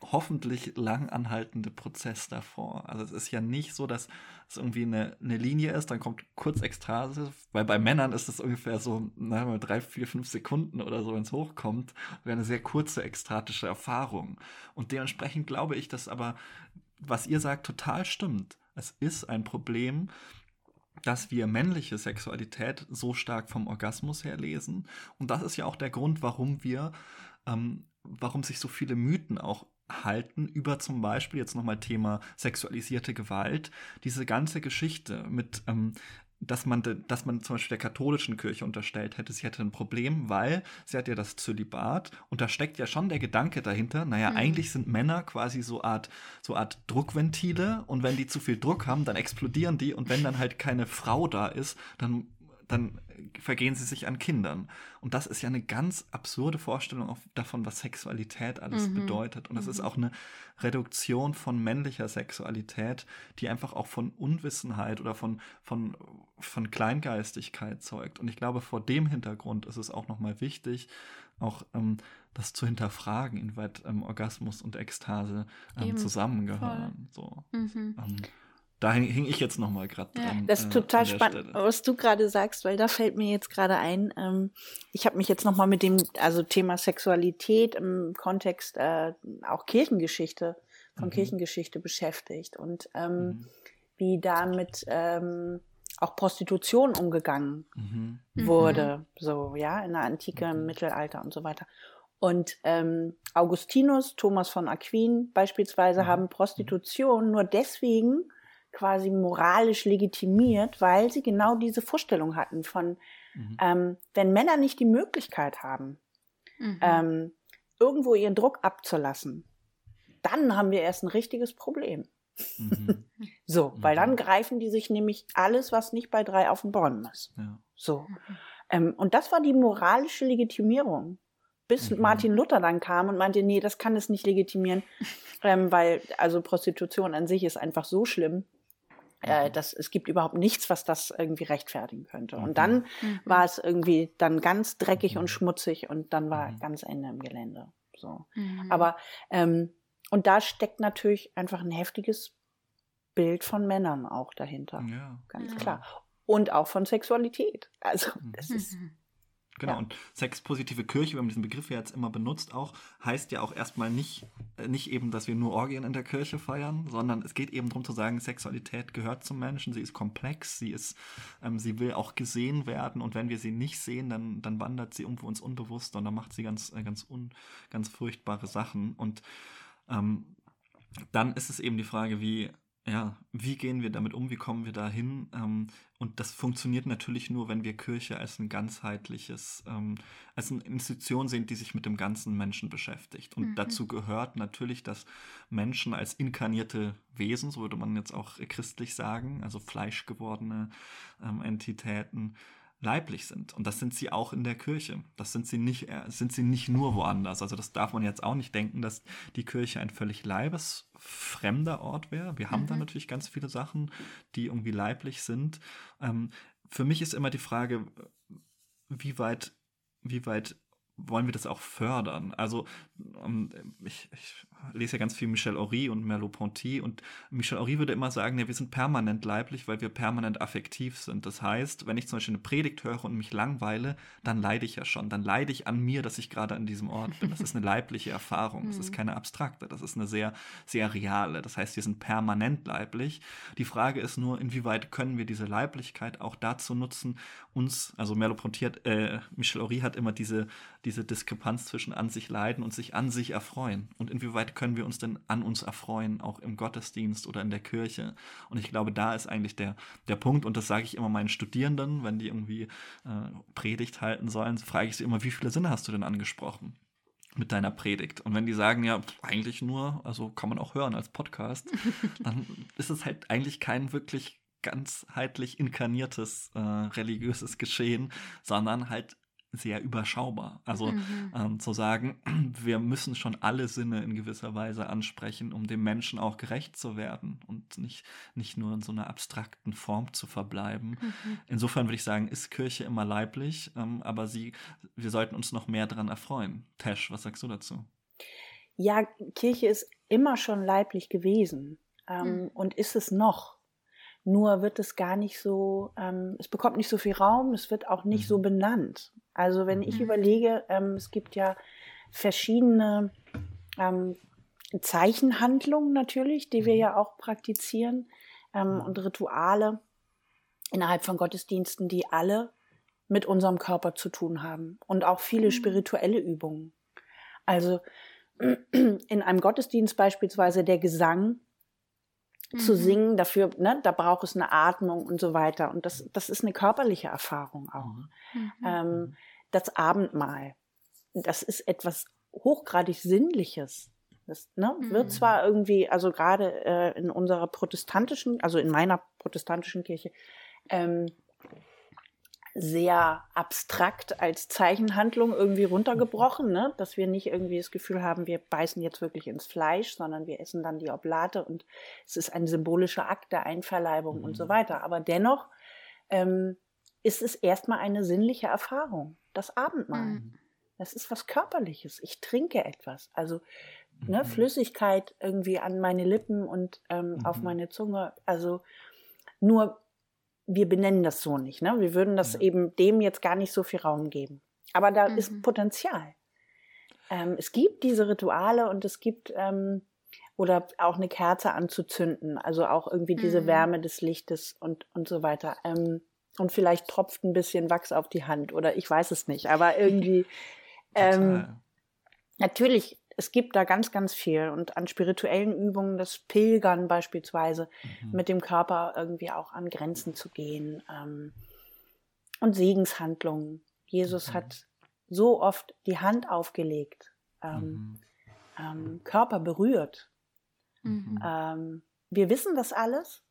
hoffentlich lang anhaltende Prozess davor. Also es ist ja nicht so, dass es irgendwie eine, eine Linie ist, dann kommt kurz Ekstase, weil bei Männern ist es ungefähr so na, drei, vier, fünf Sekunden oder so, wenn es hochkommt, wäre eine sehr kurze ekstatische Erfahrung. Und dementsprechend glaube ich, dass aber, was ihr sagt, total stimmt es ist ein Problem, dass wir männliche Sexualität so stark vom Orgasmus her lesen. Und das ist ja auch der Grund, warum wir, ähm, warum sich so viele Mythen auch halten über zum Beispiel jetzt nochmal Thema sexualisierte Gewalt, diese ganze Geschichte mit ähm, dass man, dass man zum Beispiel der katholischen Kirche unterstellt hätte, sie hätte ein Problem, weil sie hat ja das Zölibat und da steckt ja schon der Gedanke dahinter, naja, mhm. eigentlich sind Männer quasi so Art, so Art Druckventile und wenn die zu viel Druck haben, dann explodieren die und wenn dann halt keine Frau da ist, dann dann vergehen sie sich an Kindern. Und das ist ja eine ganz absurde Vorstellung davon, was Sexualität alles mhm. bedeutet. Und das mhm. ist auch eine Reduktion von männlicher Sexualität, die einfach auch von Unwissenheit oder von, von, von Kleingeistigkeit zeugt. Und ich glaube, vor dem Hintergrund ist es auch nochmal wichtig, auch ähm, das zu hinterfragen, inwieweit ähm, Orgasmus und Ekstase ähm, zusammengehören. So. Mhm. Da hing ich jetzt noch mal gerade dran. Das ist äh, total spannend, Stelle. was du gerade sagst, weil da fällt mir jetzt gerade ein, ähm, ich habe mich jetzt noch mal mit dem also Thema Sexualität im Kontext äh, auch Kirchengeschichte von mhm. Kirchengeschichte beschäftigt und ähm, mhm. wie damit ähm, auch Prostitution umgegangen mhm. wurde, so ja in der Antike, im mhm. Mittelalter und so weiter. Und ähm, Augustinus, Thomas von Aquin beispielsweise mhm. haben Prostitution nur deswegen quasi moralisch legitimiert, weil sie genau diese Vorstellung hatten von, mhm. ähm, wenn Männer nicht die Möglichkeit haben, mhm. ähm, irgendwo ihren Druck abzulassen, dann haben wir erst ein richtiges Problem. Mhm. so, weil dann mhm. greifen die sich nämlich alles, was nicht bei drei auf den Born ist. Ja. So. Ähm, und das war die moralische Legitimierung bis mhm. Martin Luther dann kam und meinte, nee, das kann es nicht legitimieren, ähm, weil also Prostitution an sich ist einfach so schlimm, äh, das, es gibt überhaupt nichts, was das irgendwie rechtfertigen könnte. Und dann mhm. war es irgendwie dann ganz dreckig und mhm. schmutzig und dann war mhm. ganz Ende im Gelände. So. Mhm. Aber ähm, und da steckt natürlich einfach ein heftiges Bild von Männern auch dahinter. Ja. Ganz klar. Und auch von Sexualität. Also das ist mhm. Genau, ja. und sexpositive Kirche, wenn man diesen Begriff ja jetzt immer benutzt, auch, heißt ja auch erstmal nicht, äh, nicht eben, dass wir nur Orgien in der Kirche feiern, sondern es geht eben darum zu sagen, Sexualität gehört zum Menschen, sie ist komplex, sie ist, ähm, sie will auch gesehen werden und wenn wir sie nicht sehen, dann, dann wandert sie irgendwo ins Unbewusste und dann macht sie ganz, äh, ganz, un, ganz furchtbare Sachen. Und ähm, dann ist es eben die Frage, wie ja, wie gehen wir damit um? Wie kommen wir dahin? Ähm, und das funktioniert natürlich nur, wenn wir Kirche als ein ganzheitliches, ähm, als eine Institution sehen, die sich mit dem ganzen Menschen beschäftigt. Und mhm. dazu gehört natürlich, dass Menschen als inkarnierte Wesen, so würde man jetzt auch christlich sagen, also fleischgewordene ähm, Entitäten, leiblich sind. Und das sind sie auch in der Kirche. Das sind sie nicht, äh, sind sie nicht nur woanders. Also das darf man jetzt auch nicht denken, dass die Kirche ein völlig leibesfremder Ort wäre. Wir haben mhm. da natürlich ganz viele Sachen, die irgendwie leiblich sind. Ähm, für mich ist immer die Frage, wie weit, wie weit wollen wir das auch fördern? Also ähm, ich, ich lese ja ganz viel Michel Horry und Merleau-Ponty und Michel Horry würde immer sagen, ja, wir sind permanent leiblich, weil wir permanent affektiv sind. Das heißt, wenn ich zum Beispiel eine Predigt höre und mich langweile, dann leide ich ja schon. Dann leide ich an mir, dass ich gerade an diesem Ort bin. Das ist eine leibliche Erfahrung. Das ist mhm. keine abstrakte. Das ist eine sehr, sehr reale. Das heißt, wir sind permanent leiblich. Die Frage ist nur, inwieweit können wir diese Leiblichkeit auch dazu nutzen, uns, also Merleau-Ponty hat, äh, Michel Horry hat immer diese, diese Diskrepanz zwischen an sich leiden und sich an sich erfreuen. Und inwieweit können wir uns denn an uns erfreuen, auch im Gottesdienst oder in der Kirche? Und ich glaube, da ist eigentlich der, der Punkt, und das sage ich immer meinen Studierenden, wenn die irgendwie äh, Predigt halten sollen, frage ich sie immer, wie viele Sinne hast du denn angesprochen? mit deiner Predigt. Und wenn die sagen, ja, eigentlich nur, also kann man auch hören als Podcast, dann ist es halt eigentlich kein wirklich ganzheitlich inkarniertes äh, religiöses Geschehen, sondern halt sehr überschaubar. Also mhm. ähm, zu sagen, wir müssen schon alle Sinne in gewisser Weise ansprechen, um dem Menschen auch gerecht zu werden und nicht, nicht nur in so einer abstrakten Form zu verbleiben. Mhm. Insofern würde ich sagen, ist Kirche immer leiblich, ähm, aber sie, wir sollten uns noch mehr daran erfreuen. Tesh, was sagst du dazu? Ja, Kirche ist immer schon leiblich gewesen ähm, mhm. und ist es noch. Nur wird es gar nicht so, ähm, es bekommt nicht so viel Raum, es wird auch nicht so mhm. benannt. Also wenn ich mhm. überlege, ähm, es gibt ja verschiedene ähm, Zeichenhandlungen natürlich, die wir mhm. ja auch praktizieren ähm, und Rituale innerhalb von Gottesdiensten, die alle mit unserem Körper zu tun haben und auch viele spirituelle Übungen. Also in einem Gottesdienst beispielsweise der Gesang. Zu singen, dafür, ne, da braucht es eine Atmung und so weiter. Und das, das ist eine körperliche Erfahrung auch. Mhm. Ähm, mhm. das Abendmahl, das ist etwas hochgradig Sinnliches. Das ne, mhm. wird zwar irgendwie, also gerade äh, in unserer protestantischen, also in meiner protestantischen Kirche, ähm, sehr abstrakt als Zeichenhandlung irgendwie runtergebrochen, ne? dass wir nicht irgendwie das Gefühl haben, wir beißen jetzt wirklich ins Fleisch, sondern wir essen dann die Oblate und es ist ein symbolischer Akt der Einverleibung mhm. und so mhm. weiter. Aber dennoch ähm, ist es erstmal eine sinnliche Erfahrung, das Abendmahl. Mhm. Das ist was Körperliches. Ich trinke etwas. Also ne, mhm. Flüssigkeit irgendwie an meine Lippen und ähm, auf mhm. meine Zunge. Also nur wir benennen das so nicht. Ne? Wir würden das ja. eben dem jetzt gar nicht so viel Raum geben. Aber da mhm. ist Potenzial. Ähm, es gibt diese Rituale und es gibt ähm, oder auch eine Kerze anzuzünden, also auch irgendwie diese mhm. Wärme des Lichtes und, und so weiter. Ähm, und vielleicht tropft ein bisschen Wachs auf die Hand oder ich weiß es nicht, aber irgendwie ähm, natürlich es gibt da ganz, ganz viel und an spirituellen Übungen, das Pilgern beispielsweise, mhm. mit dem Körper irgendwie auch an Grenzen zu gehen ähm, und Segenshandlungen. Jesus mhm. hat so oft die Hand aufgelegt, ähm, mhm. ähm, Körper berührt. Mhm. Ähm, wir wissen das alles,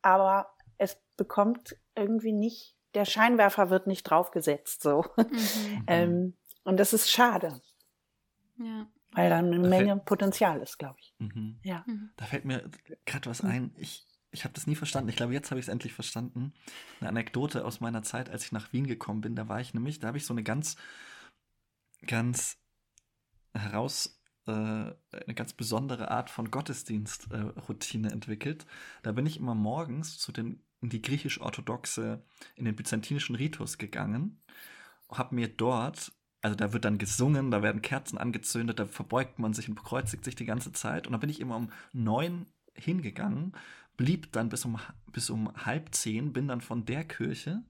aber es bekommt irgendwie nicht, der Scheinwerfer wird nicht draufgesetzt, so. Mhm. Ähm, und das ist schade. Ja. Weil da eine da Menge Potenzial ist, glaube ich. Mhm. Ja. Mhm. Da fällt mir gerade was ein. Ich, ich habe das nie verstanden. Ich glaube, jetzt habe ich es endlich verstanden. Eine Anekdote aus meiner Zeit, als ich nach Wien gekommen bin. Da war ich nämlich, da habe ich so eine ganz, ganz heraus, äh, eine ganz besondere Art von Gottesdienstroutine äh, entwickelt. Da bin ich immer morgens zu den, in die griechisch-orthodoxe, in den byzantinischen Ritus gegangen, habe mir dort also da wird dann gesungen, da werden Kerzen angezündet, da verbeugt man sich und bekreuzigt sich die ganze Zeit. Und da bin ich immer um neun hingegangen, blieb dann bis um, bis um halb zehn, bin dann von der Kirche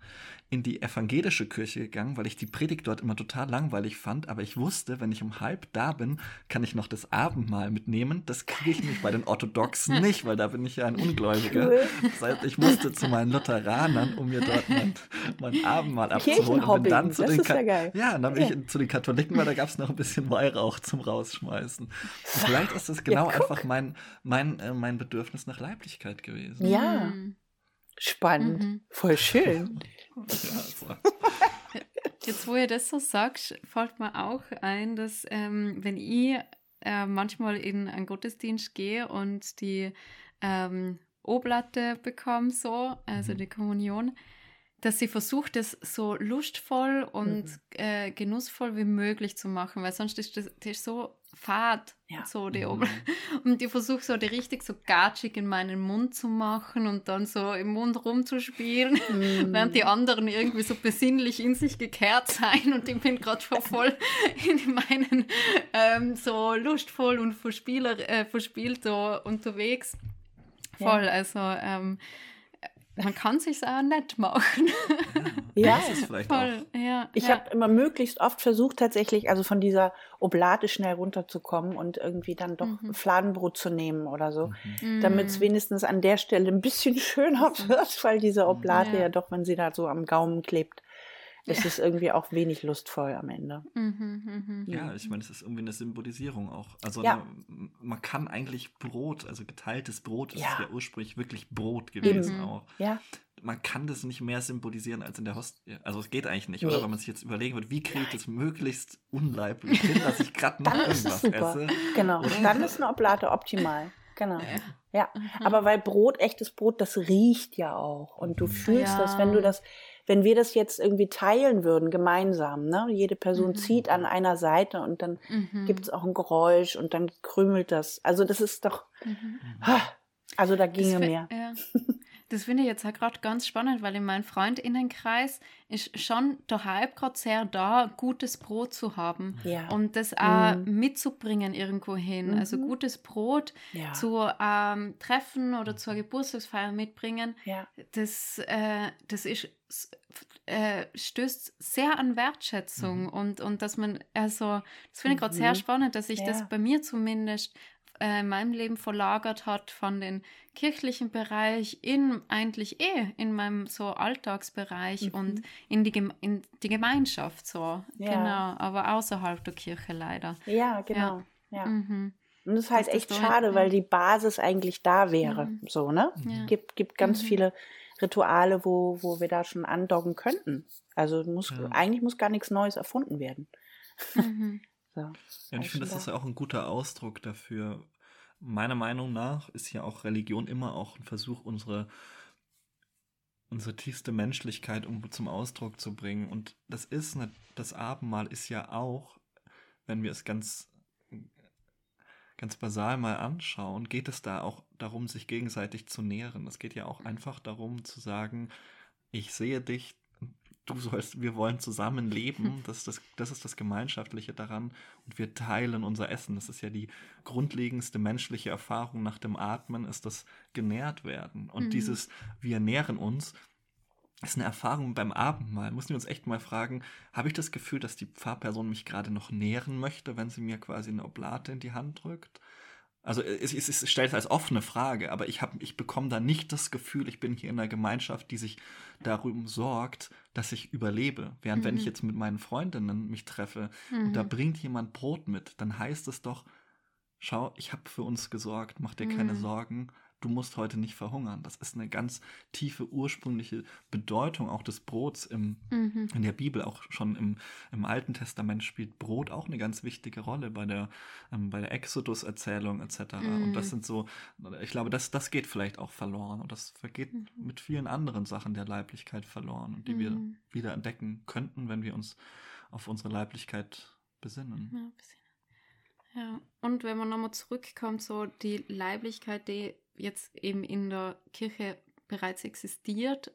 in die evangelische Kirche gegangen, weil ich die Predigt dort immer total langweilig fand. Aber ich wusste, wenn ich um halb da bin, kann ich noch das Abendmahl mitnehmen. Das kriege ich nicht bei den Orthodoxen nicht, weil da bin ich ja ein Ungläubiger. Das heißt, ich musste zu meinen Lutheranern, um mir dort mein, mein Abendmahl abzuholen. Und bin dann zu das den ist ja, geil. ja, dann bin ich zu den Katholiken, weil da gab es noch ein bisschen Weihrauch zum Rausschmeißen. Und vielleicht ist das genau ja, einfach mein, mein, äh, mein Bedürfnis nach Leiblichkeit gewesen. Ja. Mhm. Spannend. Mhm. Voll schön. Jetzt, wo ihr das so sagt, fällt mir auch ein, dass ähm, wenn ich äh, manchmal in einen Gottesdienst gehe und die ähm, Oblatte bekomme, so, also mhm. die Kommunion, dass sie versucht, das so lustvoll und mhm. äh, genussvoll wie möglich zu machen, weil sonst ist das, das ist so fad, ja. so die mhm. Und ich versuche so die richtig so gatschig in meinen Mund zu machen und dann so im Mund rumzuspielen, mhm. während die anderen irgendwie so besinnlich in sich gekehrt sein und ich bin gerade voll in meinen ähm, so lustvoll und verspieler, äh, verspielt so unterwegs. Voll, ja. also ähm, man kann sich auch nett machen. Ja, das ist vielleicht Voll, auch. Ja, ich ja. habe immer möglichst oft versucht, tatsächlich, also von dieser Oblate schnell runterzukommen und irgendwie dann doch mhm. Fladenbrot zu nehmen oder so, mhm. damit es wenigstens an der Stelle ein bisschen schöner wird, weil diese Oblate ja. ja doch, wenn sie da so am Gaumen klebt, ist es irgendwie auch wenig lustvoll am Ende. Mhm, mh, ja, ich meine, es ist irgendwie eine Symbolisierung auch. Also ja. ne, man kann eigentlich Brot, also geteiltes Brot, ist ja, ja ursprünglich wirklich Brot gewesen mhm. auch. Ja. Man kann das nicht mehr symbolisieren als in der Host. Also es geht eigentlich nicht, nee. oder? Wenn man sich jetzt überlegen wird, wie kriege ich das möglichst unleiblich hin, dass ich gerade noch irgendwas esse. Genau, oder? dann ist eine Oblate optimal. Genau. Ja. Mhm. Aber weil Brot, echtes Brot, das riecht ja auch. Und du fühlst das, wenn du das wenn wir das jetzt irgendwie teilen würden, gemeinsam, ne? Jede Person mhm. zieht an einer Seite und dann mhm. gibt es auch ein Geräusch und dann krümelt das. Also das ist doch, mhm. also da ginge mehr. Ja. Das finde ich jetzt halt gerade ganz spannend, weil in meinem Freundinnenkreis ist schon der Hype gerade sehr da, gutes Brot zu haben ja. und das auch mhm. mitzubringen irgendwo hin. Mhm. Also gutes Brot ja. zu ähm, Treffen oder zur Geburtstagsfeier mitbringen, ja. das, äh, das ist äh, stößt sehr an Wertschätzung mhm. und, und dass man, also, das finde ich gerade sehr mhm. spannend, dass sich das bei mir zumindest äh, in meinem Leben verlagert hat von den kirchlichen Bereich in eigentlich eh in meinem so Alltagsbereich mhm. und in die, in die Gemeinschaft so. Ja. Genau, aber außerhalb der Kirche leider. Ja, genau. Ja. ja. Mhm. Und das ist halt das echt schade, weil die Basis eigentlich da wäre. Mhm. So, ne? Ja. Gibt, gibt ganz mhm. viele Rituale, wo, wo wir da schon andocken könnten. Also muss, ja. eigentlich muss gar nichts Neues erfunden werden. Mhm. so, ja, ich finde, das ist ja auch ein guter Ausdruck dafür. Meiner Meinung nach ist ja auch Religion immer auch ein Versuch, unsere unsere tiefste Menschlichkeit um zum Ausdruck zu bringen. Und das ist eine, das Abendmahl ist ja auch, wenn wir es ganz ganz basal mal anschauen, geht es da auch darum, sich gegenseitig zu nähren. Es geht ja auch einfach darum zu sagen, ich sehe dich, du sollst, wir wollen zusammen leben. Das, das, das ist das Gemeinschaftliche daran. Und wir teilen unser Essen. Das ist ja die grundlegendste menschliche Erfahrung nach dem Atmen, ist das genährt werden. Und mhm. dieses, wir nähren uns, ist eine Erfahrung beim Abendmahl. Müssen wir uns echt mal fragen, habe ich das Gefühl, dass die Pfarrperson mich gerade noch nähren möchte, wenn sie mir quasi eine Oblate in die Hand drückt? Also es, es, es stellt es als offene Frage, aber ich, hab, ich bekomme da nicht das Gefühl, ich bin hier in einer Gemeinschaft, die sich darum sorgt, dass ich überlebe. Während mhm. wenn ich mhm. jetzt mit meinen Freundinnen mich treffe mhm. und da mhm. bringt jemand Brot mit, dann heißt es doch, schau, ich habe für uns gesorgt, mach dir mhm. keine Sorgen du musst heute nicht verhungern. Das ist eine ganz tiefe ursprüngliche Bedeutung auch des Brots im, mhm. in der Bibel, auch schon im, im Alten Testament spielt Brot auch eine ganz wichtige Rolle bei der, ähm, bei der Exodus-Erzählung etc. Mhm. Und das mhm. sind so, ich glaube, das, das geht vielleicht auch verloren und das vergeht mhm. mit vielen anderen Sachen der Leiblichkeit verloren und die wir mhm. wieder entdecken könnten, wenn wir uns auf unsere Leiblichkeit besinnen. Ja, ja, und wenn man nochmal zurückkommt, so die Leiblichkeit, die jetzt eben in der Kirche bereits existiert,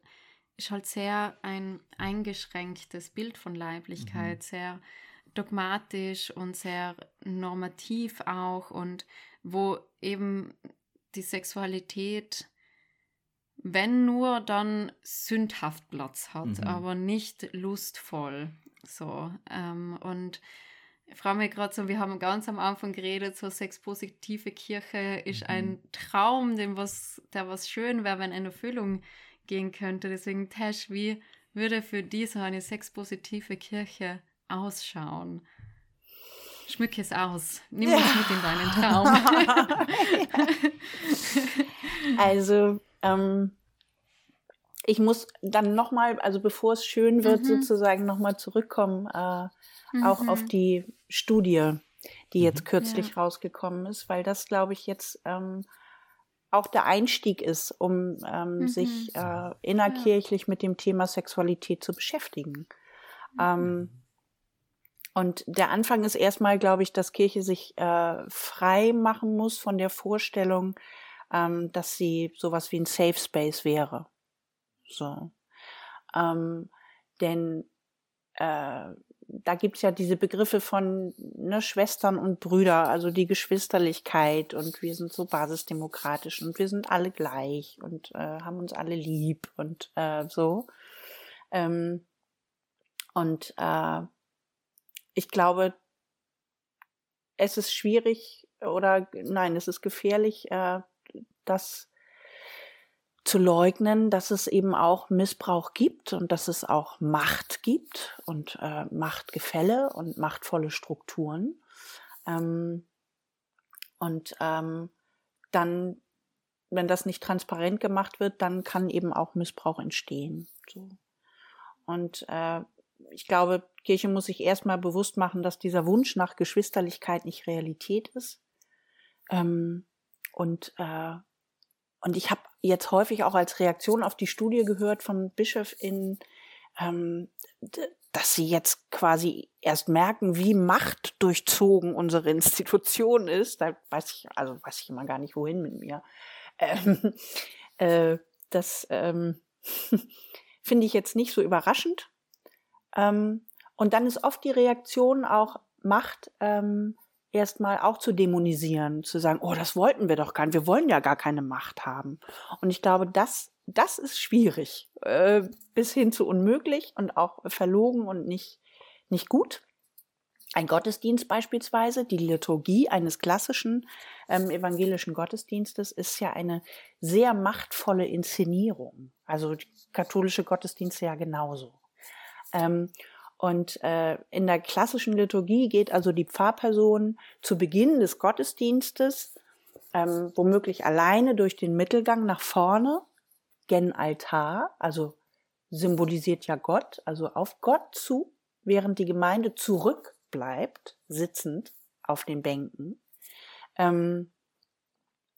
ist halt sehr ein eingeschränktes Bild von Leiblichkeit, mhm. sehr dogmatisch und sehr normativ auch und wo eben die Sexualität, wenn nur, dann sündhaft Platz hat, mhm. aber nicht lustvoll. So. Ähm, und ich frage mich gerade so, wir haben ganz am Anfang geredet, so sexpositive Kirche ist mhm. ein Traum, dem was, der was schön wäre, wenn in Erfüllung gehen könnte. Deswegen, Tash, wie würde für dich so eine sexpositive Kirche ausschauen? Schmücke es aus. Nimm uns ja. mit in deinen Traum. also, ähm, ich muss dann nochmal, also bevor es schön wird, mhm. sozusagen nochmal zurückkommen, äh, mhm. auch auf mhm. die Studie, die jetzt mhm. kürzlich ja. rausgekommen ist, weil das, glaube ich, jetzt ähm, auch der Einstieg ist, um ähm, mhm. sich äh, innerkirchlich ja. mit dem Thema Sexualität zu beschäftigen. Mhm. Ähm, und der Anfang ist erstmal, glaube ich, dass Kirche sich äh, frei machen muss von der Vorstellung, ähm, dass sie sowas wie ein Safe Space wäre. So. Ähm, denn äh, da gibt's ja diese Begriffe von ne, Schwestern und Brüder, also die Geschwisterlichkeit und wir sind so basisdemokratisch und wir sind alle gleich und äh, haben uns alle lieb und äh, so. Ähm, und äh, ich glaube, es ist schwierig oder nein, es ist gefährlich, äh, dass zu leugnen, dass es eben auch Missbrauch gibt und dass es auch Macht gibt und äh, Machtgefälle und machtvolle Strukturen. Ähm, und ähm, dann, wenn das nicht transparent gemacht wird, dann kann eben auch Missbrauch entstehen. So. Und äh, ich glaube, Kirche muss sich erstmal bewusst machen, dass dieser Wunsch nach Geschwisterlichkeit nicht Realität ist. Ähm, und äh, und ich habe jetzt häufig auch als Reaktion auf die Studie gehört von BischofInnen, ähm, dass sie jetzt quasi erst merken, wie machtdurchzogen unsere Institution ist. Da weiß ich, also weiß ich immer gar nicht, wohin mit mir. Ähm, äh, das ähm, finde ich jetzt nicht so überraschend. Ähm, und dann ist oft die Reaktion auch Macht ähm, erstmal auch zu dämonisieren, zu sagen, oh, das wollten wir doch gar nicht, wir wollen ja gar keine Macht haben. Und ich glaube, das, das ist schwierig, äh, bis hin zu unmöglich und auch verlogen und nicht, nicht gut. Ein Gottesdienst beispielsweise, die Liturgie eines klassischen ähm, evangelischen Gottesdienstes ist ja eine sehr machtvolle Inszenierung. Also katholische Gottesdienste ja genauso. Ähm, und äh, in der klassischen Liturgie geht also die Pfarrperson zu Beginn des Gottesdienstes ähm, womöglich alleine durch den Mittelgang nach vorne gen Altar, also symbolisiert ja Gott, also auf Gott zu, während die Gemeinde zurückbleibt, sitzend auf den Bänken. Ähm,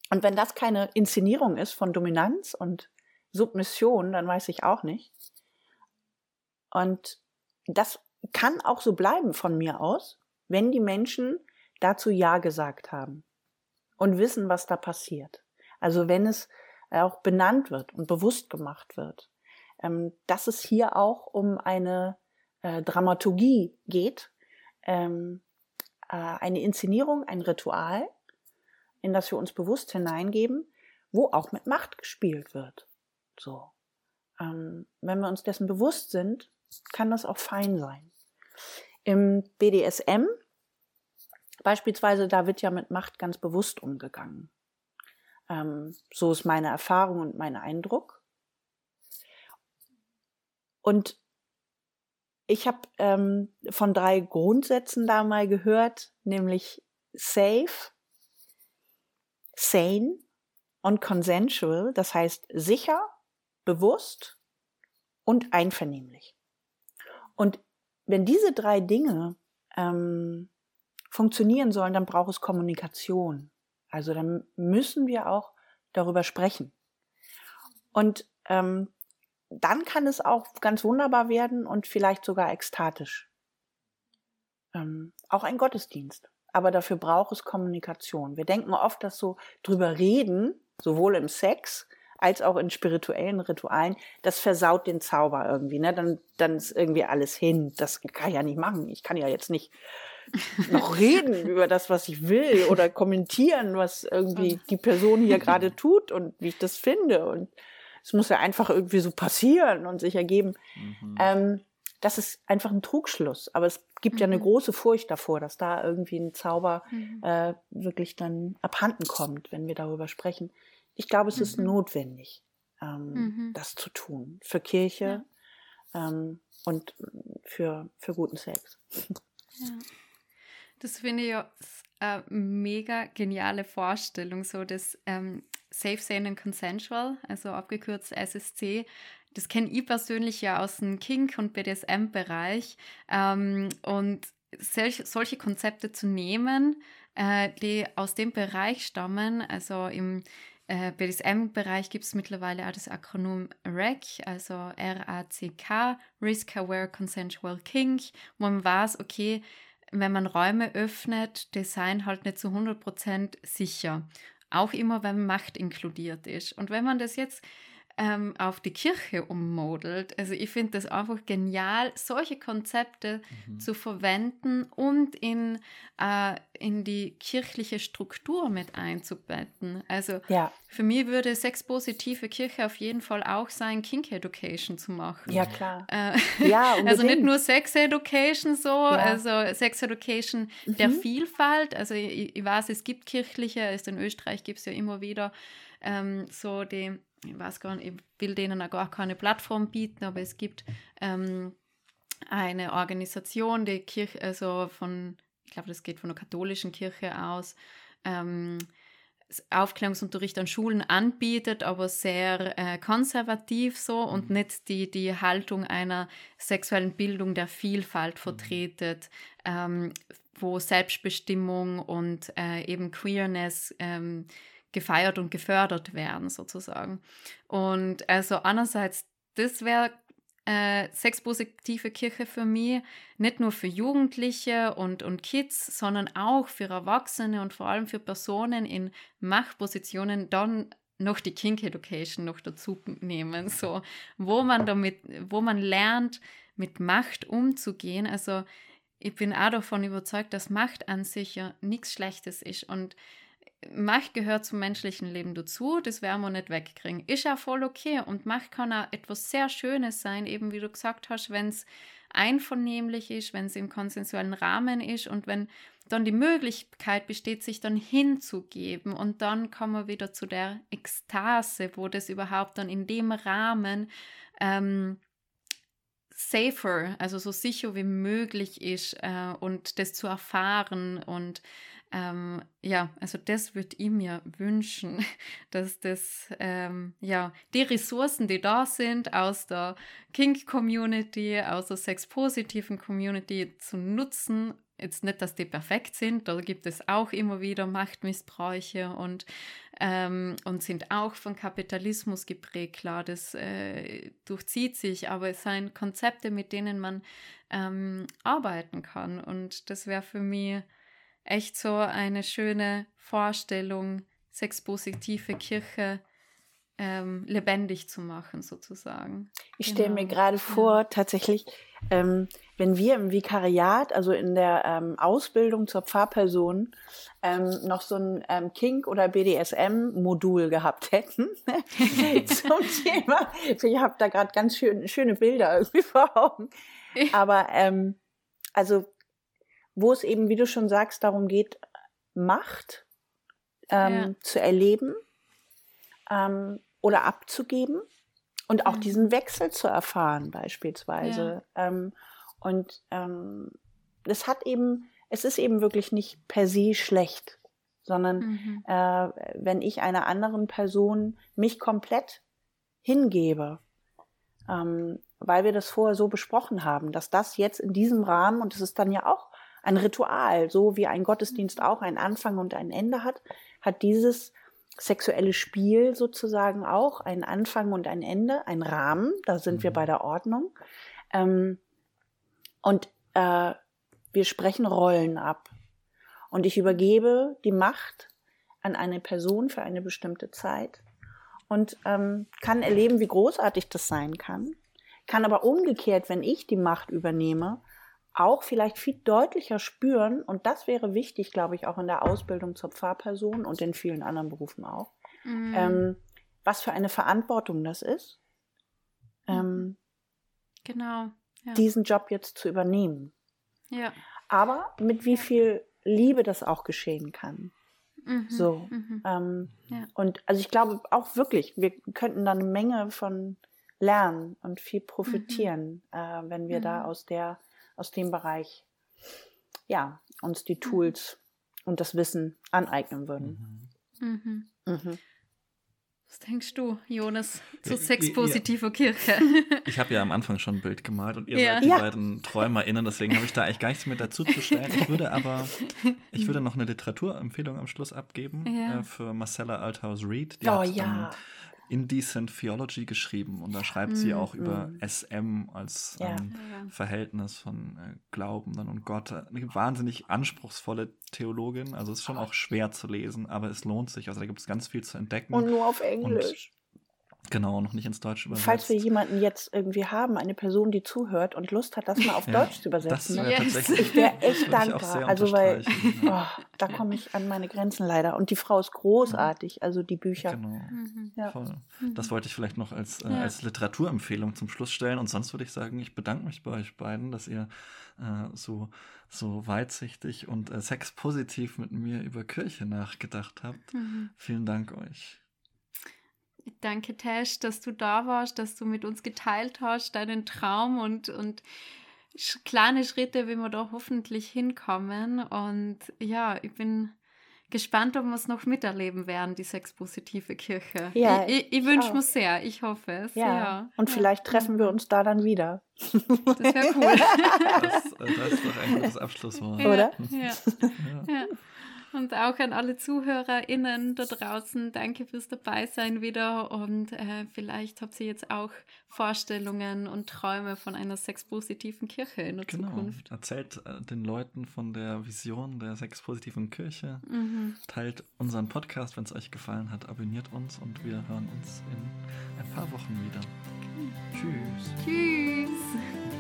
und wenn das keine Inszenierung ist von Dominanz und Submission, dann weiß ich auch nicht. Und das kann auch so bleiben von mir aus, wenn die Menschen dazu Ja gesagt haben und wissen, was da passiert. Also wenn es auch benannt wird und bewusst gemacht wird, ähm, dass es hier auch um eine äh, Dramaturgie geht, ähm, äh, eine Inszenierung, ein Ritual, in das wir uns bewusst hineingeben, wo auch mit Macht gespielt wird. So. Ähm, wenn wir uns dessen bewusst sind, kann das auch fein sein. Im BDSM beispielsweise, da wird ja mit Macht ganz bewusst umgegangen. Ähm, so ist meine Erfahrung und mein Eindruck. Und ich habe ähm, von drei Grundsätzen da mal gehört, nämlich safe, sane und consensual, das heißt sicher, bewusst und einvernehmlich. Und wenn diese drei Dinge ähm, funktionieren sollen, dann braucht es Kommunikation. Also dann müssen wir auch darüber sprechen. Und ähm, dann kann es auch ganz wunderbar werden und vielleicht sogar ekstatisch. Ähm, auch ein Gottesdienst. Aber dafür braucht es Kommunikation. Wir denken oft, dass so drüber reden, sowohl im Sex als auch in spirituellen Ritualen, das versaut den Zauber irgendwie. Ne? Dann, dann ist irgendwie alles hin. Das kann ich ja nicht machen. Ich kann ja jetzt nicht noch reden über das, was ich will oder kommentieren, was irgendwie die Person hier gerade tut und wie ich das finde. Und es muss ja einfach irgendwie so passieren und sich ergeben. Mhm. Ähm, das ist einfach ein Trugschluss. Aber es gibt mhm. ja eine mhm. große Furcht davor, dass da irgendwie ein Zauber mhm. äh, wirklich dann abhanden kommt, wenn wir darüber sprechen. Ich glaube, es ist mhm. notwendig, ähm, mhm. das zu tun. Für Kirche ja. ähm, und für, für guten Sex. Ja. Das finde ich ja eine mega geniale Vorstellung, so das ähm, Safe, Sane and Consensual, also abgekürzt SSC. Das kenne ich persönlich ja aus dem Kink- und BDSM-Bereich. Ähm, und solch, solche Konzepte zu nehmen, äh, die aus dem Bereich stammen, also im äh, BDSM-Bereich gibt es mittlerweile auch das Akronym RAC, also R-A-C-K, Risk Aware Consensual Kink, wo man weiß, okay, wenn man Räume öffnet, Design halt nicht zu 100% sicher. Auch immer, wenn Macht inkludiert ist. Und wenn man das jetzt ähm, auf die Kirche ummodelt. Also ich finde das einfach genial, solche Konzepte mhm. zu verwenden und in, äh, in die kirchliche Struktur mit einzubetten. Also ja. für mich würde sexpositive Kirche auf jeden Fall auch sein, Kink Education zu machen. Ja, klar. Äh, ja, also nicht nur Sex Education so, ja. also Sex Education mhm. der Vielfalt. Also ich, ich weiß, es gibt kirchliche, also in Österreich gibt es ja immer wieder ähm, so die ich weiß gar nicht, ich will denen auch gar keine Plattform bieten, aber es gibt ähm, eine Organisation, die Kirche, also von, ich glaube, das geht von der katholischen Kirche aus, ähm, Aufklärungsunterricht an Schulen anbietet, aber sehr äh, konservativ so und mhm. nicht die, die Haltung einer sexuellen Bildung der Vielfalt mhm. vertretet, ähm, wo Selbstbestimmung und äh, eben Queerness ähm, gefeiert und gefördert werden, sozusagen. Und also einerseits, das wäre äh, sexpositive Kirche für mich, nicht nur für Jugendliche und, und Kids, sondern auch für Erwachsene und vor allem für Personen in Machtpositionen dann noch die Kink Education noch dazu nehmen, so wo man damit, wo man lernt, mit Macht umzugehen. Also ich bin auch davon überzeugt, dass Macht an sich ja nichts Schlechtes ist und Macht gehört zum menschlichen Leben dazu, das werden wir nicht wegkriegen. Ist ja voll okay und Macht kann auch etwas sehr Schönes sein, eben wie du gesagt hast, wenn es einvernehmlich ist, wenn es im konsensuellen Rahmen ist und wenn dann die Möglichkeit besteht, sich dann hinzugeben und dann kommen wir wieder zu der Ekstase, wo das überhaupt dann in dem Rahmen ähm, safer, also so sicher wie möglich ist äh, und das zu erfahren und ähm, ja, also das würde ich mir wünschen, dass das, ähm, ja, die Ressourcen, die da sind aus der Kink-Community, aus der sexpositiven Community zu nutzen. Jetzt nicht, dass die perfekt sind, da gibt es auch immer wieder Machtmissbräuche und, ähm, und sind auch von Kapitalismus geprägt. Klar, das äh, durchzieht sich, aber es sind Konzepte, mit denen man ähm, arbeiten kann. Und das wäre für mich echt so eine schöne Vorstellung, sexpositive Kirche ähm, lebendig zu machen, sozusagen. Ich stelle genau. mir gerade vor, tatsächlich, ähm, wenn wir im Vikariat, also in der ähm, Ausbildung zur Pfarrperson, ähm, noch so ein ähm, Kink- oder BDSM-Modul gehabt hätten zum Thema. Ich habe da gerade ganz schön, schöne Bilder irgendwie vor Augen. Aber ähm, also wo es eben, wie du schon sagst, darum geht, Macht ähm, ja. zu erleben ähm, oder abzugeben und auch mhm. diesen Wechsel zu erfahren beispielsweise. Ja. Ähm, und ähm, das hat eben, es ist eben wirklich nicht per se schlecht, sondern mhm. äh, wenn ich einer anderen Person mich komplett hingebe, ähm, weil wir das vorher so besprochen haben, dass das jetzt in diesem Rahmen, und das ist dann ja auch ein Ritual, so wie ein Gottesdienst mhm. auch einen Anfang und ein Ende hat, hat dieses sexuelle Spiel sozusagen auch einen Anfang und ein Ende, ein Rahmen, da sind mhm. wir bei der Ordnung. Ähm, und äh, wir sprechen Rollen ab. Und ich übergebe die Macht an eine Person für eine bestimmte Zeit und ähm, kann erleben, wie großartig das sein kann. Kann aber umgekehrt, wenn ich die Macht übernehme, auch vielleicht viel deutlicher spüren, und das wäre wichtig, glaube ich, auch in der Ausbildung zur Pfarrperson und in vielen anderen Berufen auch, mhm. ähm, was für eine Verantwortung das ist, ähm, genau, ja. diesen Job jetzt zu übernehmen. Ja. Aber mit wie viel Liebe das auch geschehen kann. Mhm. So. Mhm. Ähm, ja. Und also ich glaube auch wirklich, wir könnten da eine Menge von lernen und viel profitieren, mhm. äh, wenn wir da mhm. aus der aus dem Bereich ja, uns die mhm. Tools und das Wissen aneignen würden. Mhm. Mhm. Was denkst du, Jonas, zu sexpositiver ja. Kirche? Ich habe ja am Anfang schon ein Bild gemalt und ihr ja. seid die ja. beiden TräumerInnen, deswegen habe ich da eigentlich gar nichts mehr dazu zu stellen. Ich würde aber, ich würde noch eine Literaturempfehlung am Schluss abgeben äh, für Marcella Althaus Reed. Die oh hat, ja. Indecent Theology geschrieben und da schreibt sie auch über mhm. SM als ja. ähm, Verhältnis von äh, Glauben und Gott. Eine wahnsinnig anspruchsvolle Theologin, also ist schon auch schwer zu lesen, aber es lohnt sich. Also da gibt es ganz viel zu entdecken. Und nur auf Englisch. Genau, noch nicht ins Deutsche übersetzt. Falls wir jemanden jetzt irgendwie haben, eine Person, die zuhört und Lust hat, das mal auf ja, Deutsch zu übersetzen. Das wär yes. Ich wäre echt dankbar. Also weil oh, da komme ich an meine Grenzen leider. Und die Frau ist großartig, also die Bücher. Genau. Mhm. Ja. Voll. Mhm. Das wollte ich vielleicht noch als, äh, als Literaturempfehlung zum Schluss stellen. Und sonst würde ich sagen, ich bedanke mich bei euch beiden, dass ihr äh, so, so weitsichtig und äh, sexpositiv mit mir über Kirche nachgedacht habt. Mhm. Vielen Dank euch. Danke, Tash, dass du da warst, dass du mit uns geteilt hast, deinen Traum und, und kleine Schritte, wie wir da hoffentlich hinkommen. Und ja, ich bin gespannt, ob wir es noch miterleben werden, die sexpositive Kirche. Ja, ich, ich, ich wünsche mir sehr, ich hoffe es. Ja. ja. Und ja. vielleicht treffen wir uns da dann wieder. Das wäre cool. das, das, ist doch ein gutes Abschlusswort. Oder? ja. Und auch an alle ZuhörerInnen da draußen, danke fürs Dabeisein wieder. Und äh, vielleicht habt ihr jetzt auch Vorstellungen und Träume von einer sexpositiven Kirche in der genau. Zukunft. Erzählt äh, den Leuten von der Vision der sexpositiven Kirche. Mhm. Teilt unseren Podcast, wenn es euch gefallen hat. Abonniert uns und wir hören uns in ein paar Wochen wieder. Okay. Tschüss. Tschüss.